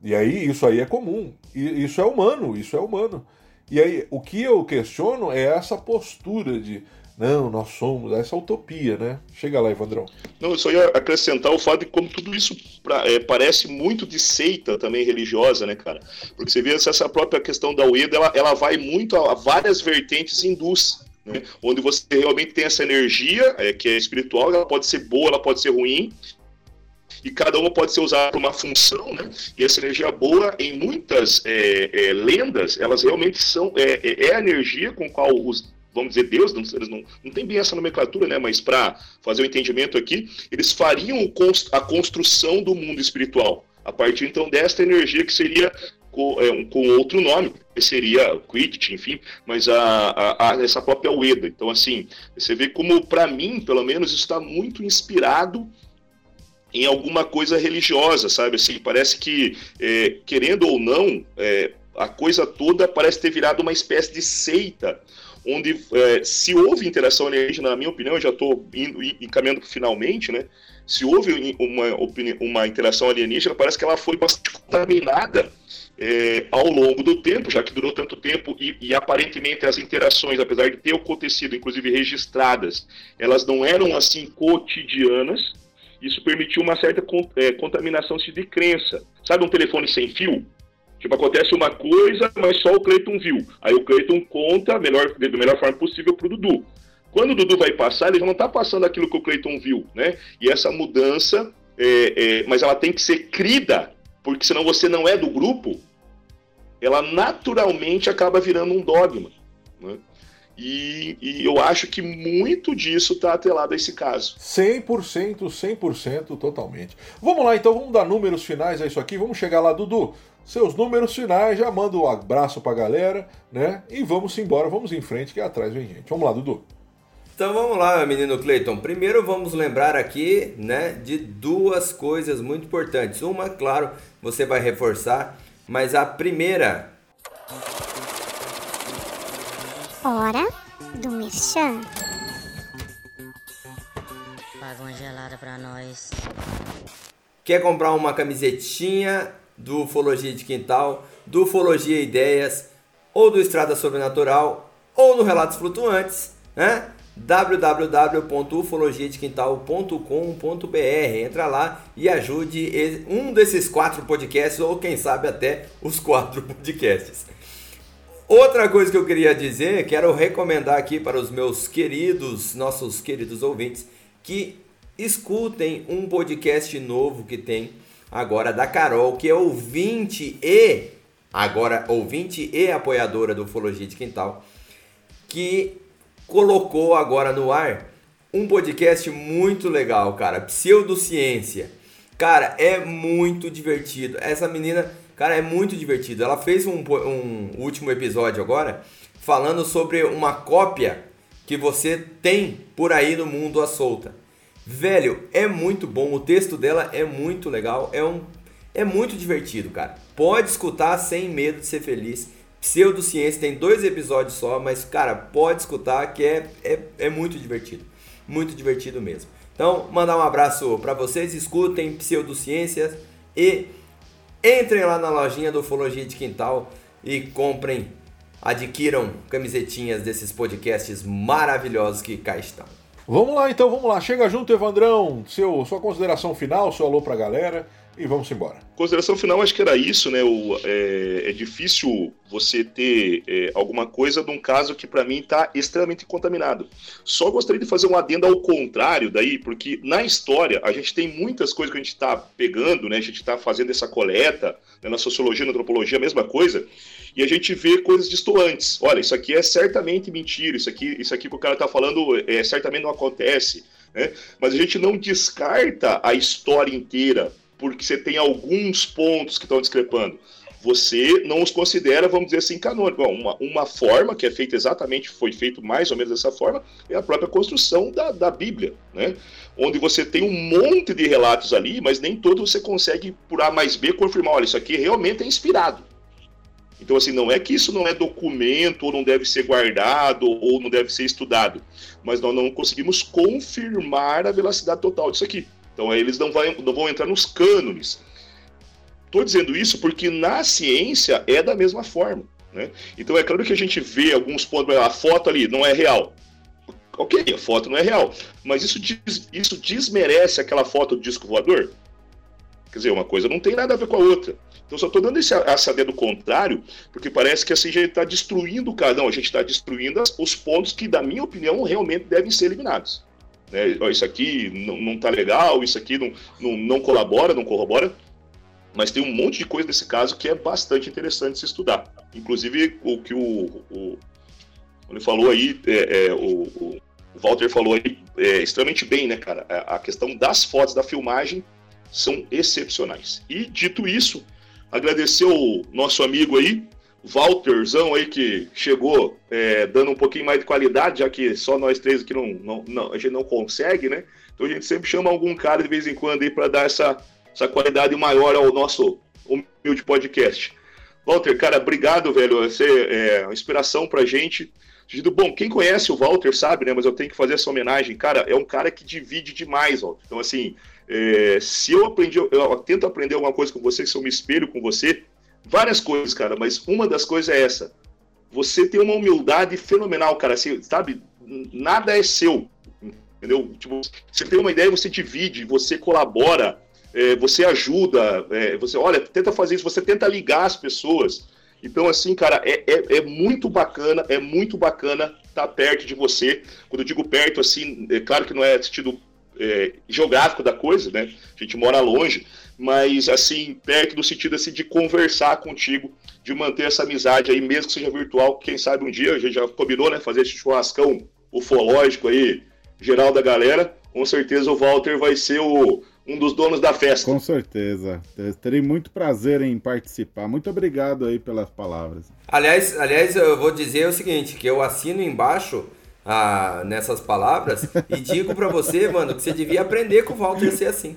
E aí, isso aí é comum. E isso é humano, isso é humano. E aí, o que eu questiono é essa postura de não, nós somos essa utopia, né? Chega lá, Evandrão. Não, eu só ia acrescentar o fato de como tudo isso pra, é, parece muito de seita também religiosa, né, cara? Porque você vê essa própria questão da UEDA, ela, ela vai muito a, a várias vertentes hindus. Né? Onde você realmente tem essa energia é, que é espiritual, ela pode ser boa, ela pode ser ruim, e cada uma pode ser usada para uma função, né? E essa energia boa, em muitas é, é, lendas, elas realmente são é, é, é a energia com qual os vamos dizer, Deus, não, eles não, não tem bem essa nomenclatura, né? Mas para fazer o um entendimento aqui, eles fariam a construção do mundo espiritual a partir então desta energia que seria com, é, com outro nome, que seria Quidditch, enfim, mas a, a, a, essa própria Ueda. Então, assim, você vê como, para mim, pelo menos, está muito inspirado em alguma coisa religiosa, sabe? Assim, parece que, é, querendo ou não, é, a coisa toda parece ter virado uma espécie de seita onde é, se houve interação alienígena, na minha opinião, eu já estou encaminhando finalmente, né? Se houve uma, uma interação alienígena, parece que ela foi bastante contaminada é, ao longo do tempo, já que durou tanto tempo e, e, aparentemente as interações, apesar de ter acontecido, inclusive registradas, elas não eram assim cotidianas. Isso permitiu uma certa é, contaminação de crença. Sabe um telefone sem fio? Tipo, acontece uma coisa, mas só o Cleiton viu. Aí o Cleiton conta melhor, da melhor forma possível pro Dudu. Quando o Dudu vai passar, ele já não está passando aquilo que o Cleiton viu, né? E essa mudança, é, é, mas ela tem que ser crida, porque senão você não é do grupo, ela naturalmente acaba virando um dogma. Né? E, e, eu acho que muito disso está atrelado a esse caso. 100%, 100% totalmente. Vamos lá então, vamos dar números finais a isso aqui. Vamos chegar lá, Dudu seus números finais, já manda um abraço pra galera, né? E vamos embora, vamos em frente, que atrás vem gente. Vamos lá, Dudu. Então vamos lá, menino Cleiton. Primeiro vamos lembrar aqui, né, de duas coisas muito importantes. Uma, claro, você vai reforçar, mas a primeira. Hora do Merchan. Paga uma gelada pra nós. Quer comprar uma camisetinha do Ufologia de Quintal, do Ufologia Ideias, ou do Estrada Sobrenatural, ou no Relatos Flutuantes, né? www.ufologiadequintal.com.br Entra lá e ajude um desses quatro podcasts, ou quem sabe até os quatro podcasts. Outra coisa que eu queria dizer, quero recomendar aqui para os meus queridos, nossos queridos ouvintes, que escutem um podcast novo que tem agora da Carol, que é ouvinte e agora ouvinte e apoiadora do Ufologia de Quintal, que colocou agora no ar um podcast muito legal, cara, Pseudociência. Cara, é muito divertido. Essa menina, cara, é muito divertido. Ela fez um, um último episódio agora falando sobre uma cópia que você tem por aí no mundo à solta. Velho, é muito bom, o texto dela é muito legal, é um é muito divertido, cara. Pode escutar sem medo de ser feliz. Pseudociência tem dois episódios só, mas cara, pode escutar que é, é, é muito divertido. Muito divertido mesmo. Então, mandar um abraço para vocês, escutem Pseudociências e Entrem lá na lojinha do Ufologia de Quintal e comprem, adquiram camisetinhas desses podcasts maravilhosos que cá estão. Vamos lá então, vamos lá. Chega junto, Evandrão. Seu, sua consideração final, seu alô pra galera e vamos embora. Consideração final, acho que era isso, né? O, é, é difícil você ter é, alguma coisa num caso que para mim está extremamente contaminado. Só gostaria de fazer um adendo ao contrário daí, porque na história a gente tem muitas coisas que a gente está pegando, né? A gente está fazendo essa coleta, né? na sociologia, na antropologia, a mesma coisa, e a gente vê coisas distantes. Olha, isso aqui é certamente mentira, isso aqui, isso aqui que o cara está falando é, certamente não acontece. Né? Mas a gente não descarta a história inteira porque você tem alguns pontos que estão discrepando. Você não os considera, vamos dizer assim, canônicos. Uma, uma forma que é feita exatamente, foi feito mais ou menos dessa forma, é a própria construção da, da Bíblia, né? Onde você tem um monte de relatos ali, mas nem todos você consegue, por A mais B, confirmar, olha, isso aqui realmente é inspirado. Então, assim, não é que isso não é documento, ou não deve ser guardado, ou não deve ser estudado, mas nós não conseguimos confirmar a velocidade total disso aqui. Então eles não, vai, não vão entrar nos cânones. Estou dizendo isso porque na ciência é da mesma forma. Né? Então é claro que a gente vê alguns pontos, a foto ali não é real. Ok, a foto não é real, mas isso, diz, isso desmerece aquela foto do disco voador? Quer dizer, uma coisa não tem nada a ver com a outra. Então, só estou dando esse, ideia do contrário, porque parece que assim a gente está destruindo o cara. Não, a gente está destruindo os pontos que, da minha opinião, realmente devem ser eliminados. Né? Isso aqui não, não tá legal, isso aqui não, não, não colabora, não corrobora. Mas tem um monte de coisa nesse caso que é bastante interessante se estudar. Inclusive, o que o, o ele falou aí, é, é, o, o, Walter falou aí é, extremamente bem, né, cara? A questão das fotos da filmagem são excepcionais. E dito isso, agradecer o nosso amigo aí, Walterzão aí que chegou é, dando um pouquinho mais de qualidade, já que só nós três aqui não, não, não, a gente não consegue, né? Então a gente sempre chama algum cara de vez em quando aí para dar essa, essa qualidade maior ao nosso humilde podcast. Walter, cara, obrigado, velho. Você é uma inspiração pra gente. Bom, quem conhece o Walter sabe, né? Mas eu tenho que fazer essa homenagem. Cara, é um cara que divide demais, Walter. Então, assim, é, se eu aprendi, eu, eu tento aprender alguma coisa com você, se eu me espelho com você, várias coisas, cara, mas uma das coisas é essa. Você tem uma humildade fenomenal, cara. Você, sabe, nada é seu. Entendeu? Tipo, você tem uma ideia, você divide, você colabora, é, você ajuda, é, você, olha, tenta fazer isso, você tenta ligar as pessoas. Então, assim, cara, é, é, é muito bacana, é muito bacana estar tá perto de você. Quando eu digo perto, assim, é claro que não é sentido é, geográfico da coisa, né? A gente mora longe, mas assim, perto no sentido assim, de conversar contigo, de manter essa amizade aí, mesmo que seja virtual, quem sabe um dia, a gente já combinou, né, fazer esse churrascão ufológico aí, geral da galera, com certeza o Walter vai ser o, um dos donos da festa. Com certeza. Terei muito prazer em participar. Muito obrigado aí pelas palavras. Aliás, aliás, eu vou dizer o seguinte, que eu assino embaixo ah, nessas palavras e digo para você, mano, que você devia aprender com o Walter ser assim.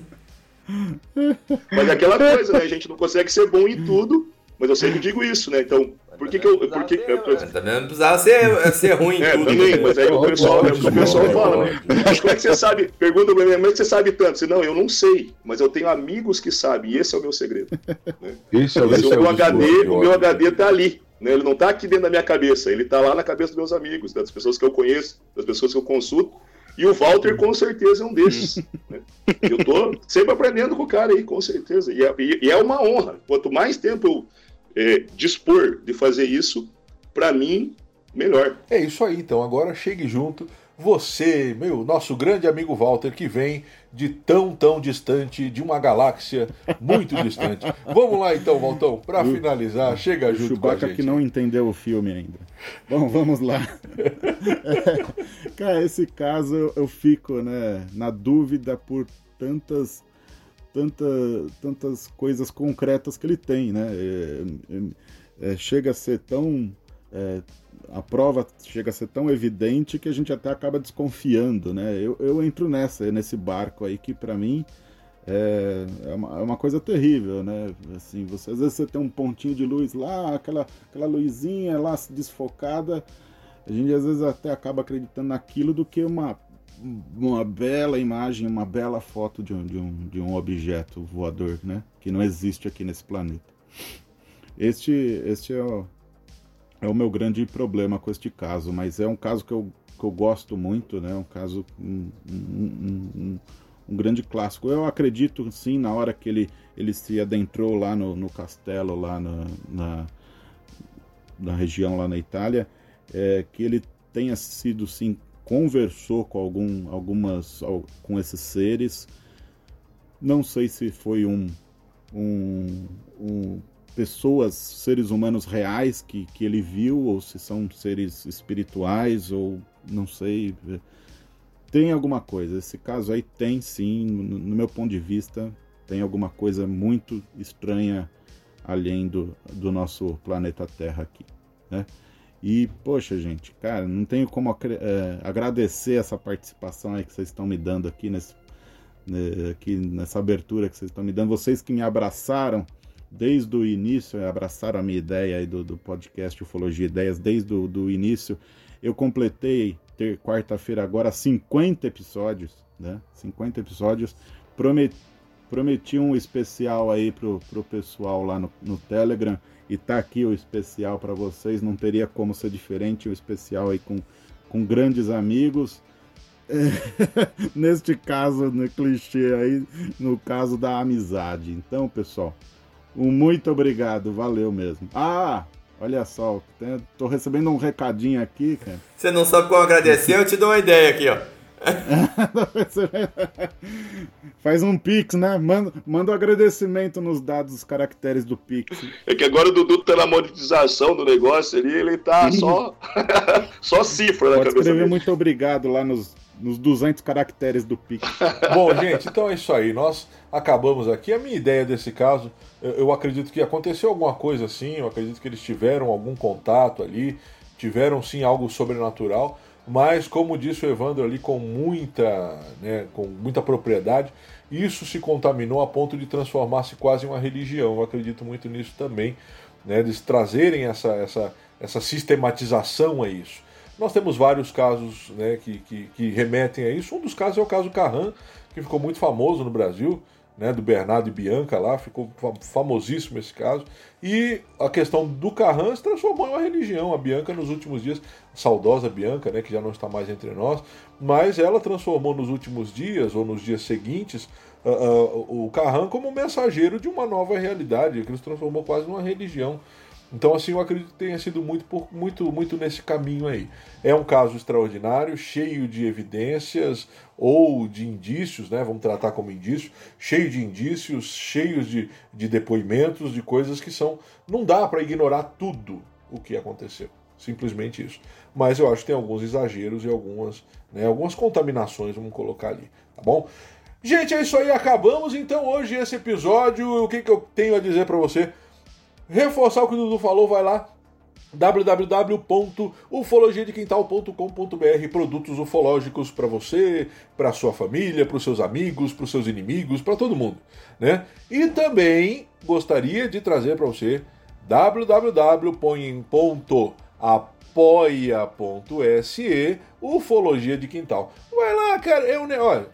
Mas é aquela coisa, né? A gente não consegue ser bom em tudo, mas eu sempre digo isso, né? Então, por que que eu... Por que, ser, eu também não precisava ser, ser ruim em é, tudo. Também, mas aí o pessoal, é o que o pessoal fala, né? Mas como é que você sabe? Pergunta pra mim, mas você sabe tanto? Você, não, eu não sei, mas eu tenho amigos que sabem, e esse é o meu segredo. Né? Isso, é, esse é o meu HD, o meu HD tá ali. Né? Ele não tá aqui dentro da minha cabeça, ele tá lá na cabeça dos meus amigos, das pessoas que eu conheço, das pessoas que eu consulto. E o Walter, com certeza, é um desses. Né? Eu tô sempre aprendendo com o cara aí, com certeza. E é, e é uma honra. Quanto mais tempo eu é, dispor de fazer isso, para mim, melhor. É isso aí, então. Agora chegue junto. Você, meu, nosso grande amigo Walter, que vem de tão, tão distante, de uma galáxia muito distante. Vamos lá então, Valtão, para finalizar, chega junto Chewbacca com a gente. que não entendeu o filme ainda. Bom, vamos lá. É, cara, esse caso eu, fico, né, na dúvida por tantas tanta, tantas coisas concretas que ele tem, né? É, é, é chega a ser tão é, a prova chega a ser tão evidente que a gente até acaba desconfiando, né? Eu, eu entro nessa, nesse barco aí que para mim é, é, uma, é uma coisa terrível, né? Assim, você, às vezes você tem um pontinho de luz lá, aquela, aquela luzinha lá desfocada, a gente às vezes até acaba acreditando naquilo do que uma uma bela imagem, uma bela foto de um, de um, de um objeto voador, né? Que não existe aqui nesse planeta. Este, este é, o, é o meu grande problema com este caso, mas é um caso que eu, que eu gosto muito, né? Um caso, um, um, um, um grande clássico. Eu acredito, sim, na hora que ele, ele se adentrou lá no, no castelo, lá na, na, na região lá na Itália, é, que ele tenha sido, sim, conversou com algum, algumas com esses seres. Não sei se foi um, um, um pessoas, seres humanos reais que, que ele viu, ou se são seres espirituais, ou não sei. Tem alguma coisa. Esse caso aí tem sim, no, no meu ponto de vista, tem alguma coisa muito estranha além do, do nosso planeta Terra aqui, né? E, poxa, gente, cara, não tenho como é, agradecer essa participação aí que vocês estão me dando aqui, nesse, né, aqui nessa abertura que vocês estão me dando. Vocês que me abraçaram desde o início, abraçaram a minha ideia aí do, do podcast Ufologia Ideias desde o início. Eu completei ter quarta-feira agora 50 episódios, né? 50 episódios. Prometi, prometi um especial aí pro, pro pessoal lá no, no Telegram e tá aqui o especial para vocês. Não teria como ser diferente. O especial aí com, com grandes amigos. É, neste caso, no clichê aí, no caso da amizade. Então, pessoal, um muito obrigado, valeu mesmo. Ah, olha só, tô recebendo um recadinho aqui, cara. Você não sabe como agradecer? Eu te dou uma ideia aqui, ó. Faz um Pix, né? Manda, manda um agradecimento nos dados, os caracteres do Pix. É que agora o Dudu tá na monetização do negócio ali, ele tá só, só cifra na Pode cabeça escrever dele. muito obrigado lá nos, nos 200 caracteres do Pix. Bom, gente, então é isso aí. Nós acabamos aqui. A minha ideia desse caso, eu, acredito que aconteceu alguma coisa assim, eu acredito que eles tiveram algum contato ali, tiveram sim algo sobrenatural mas como disse o Evandro ali com muita, né, com muita propriedade, isso se contaminou a ponto de transformar-se quase em uma religião. Eu acredito muito nisso também, né, eles trazerem essa, essa, essa sistematização a isso. Nós temos vários casos né, que, que, que remetem a isso. Um dos casos é o caso Carran, que ficou muito famoso no Brasil né, do Bernardo e Bianca lá, ficou famosíssimo esse caso. E a questão do Carran se transformou em uma religião. A Bianca, nos últimos dias, saudosa Bianca, né, que já não está mais entre nós, mas ela transformou nos últimos dias, ou nos dias seguintes, uh, uh, o Carran como mensageiro de uma nova realidade, que se transformou quase numa religião. Então, assim, eu acredito que tenha sido muito, muito, muito nesse caminho aí. É um caso extraordinário, cheio de evidências ou de indícios, né? Vamos tratar como indício, cheio de indícios, cheios de, de depoimentos, de coisas que são. Não dá para ignorar tudo o que aconteceu. Simplesmente isso. Mas eu acho que tem alguns exageros e algumas, né, algumas contaminações, vamos colocar ali, tá bom? Gente, é isso aí, acabamos então hoje esse episódio. O que, que eu tenho a dizer para você? Reforçar o que o Dudu falou, vai lá www.ufologiadequintal.com.br produtos ufológicos para você, para sua família, para os seus amigos, para os seus inimigos, para todo mundo, né? E também gostaria de trazer para você www.apoia.se ufologia de quintal. Vai lá, cara, é um olha,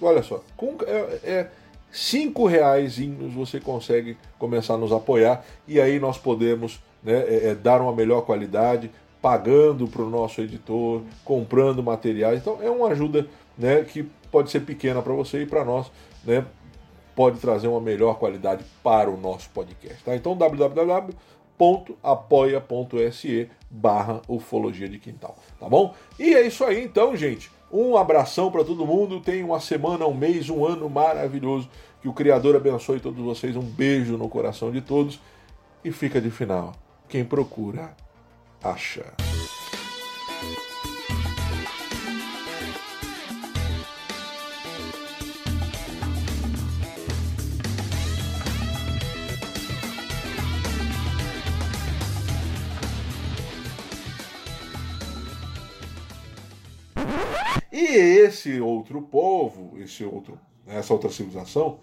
olha só, com, é, é cinco reais você consegue começar a nos apoiar e aí nós podemos né, é, é, dar uma melhor qualidade, pagando para o nosso editor, comprando materiais. Então é uma ajuda né, que pode ser pequena para você e para nós, né, pode trazer uma melhor qualidade para o nosso podcast. Tá? Então www.apoia.se barra ufologia de quintal, tá bom? E é isso aí então, gente. Um abração para todo mundo. Tenha uma semana, um mês, um ano maravilhoso. Que o Criador abençoe todos vocês. Um beijo no coração de todos. E fica de final. Quem procura, acha. E esse outro povo, esse outro, essa outra civilização,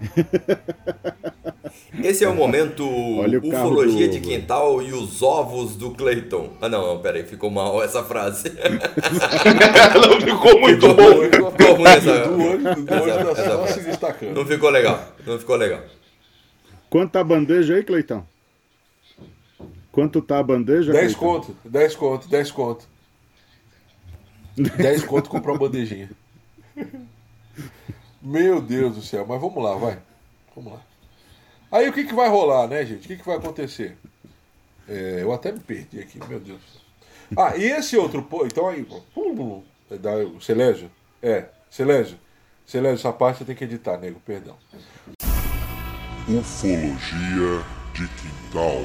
Esse é o momento Olha o carro ufologia do- de quintal e os ovos do Clayton. Ah, não, peraí, ficou mal essa frase. Não ficou muito bom. Ficou ruim essa. Do olho, do olho essa- da essa se destacando. Não ficou legal, não ficou legal. Quanto a bandeja aí, Cleitão? Quanto tá a bandeja? 10 Cleitão? conto, 10 conto, 10 conto. 10 conto comprar uma bandejinha. Meu Deus do céu, mas vamos lá, vai. Vamos lá. Aí o que, que vai rolar, né, gente? O que, que vai acontecer? É, eu até me perdi aqui, meu Deus. do céu. Ah, e esse outro. pô, Então aí, pô, pum, pum, é da, Celésio? É, Celésio. Celésio, essa parte você tem que editar, nego, perdão. Ufologia de quintal.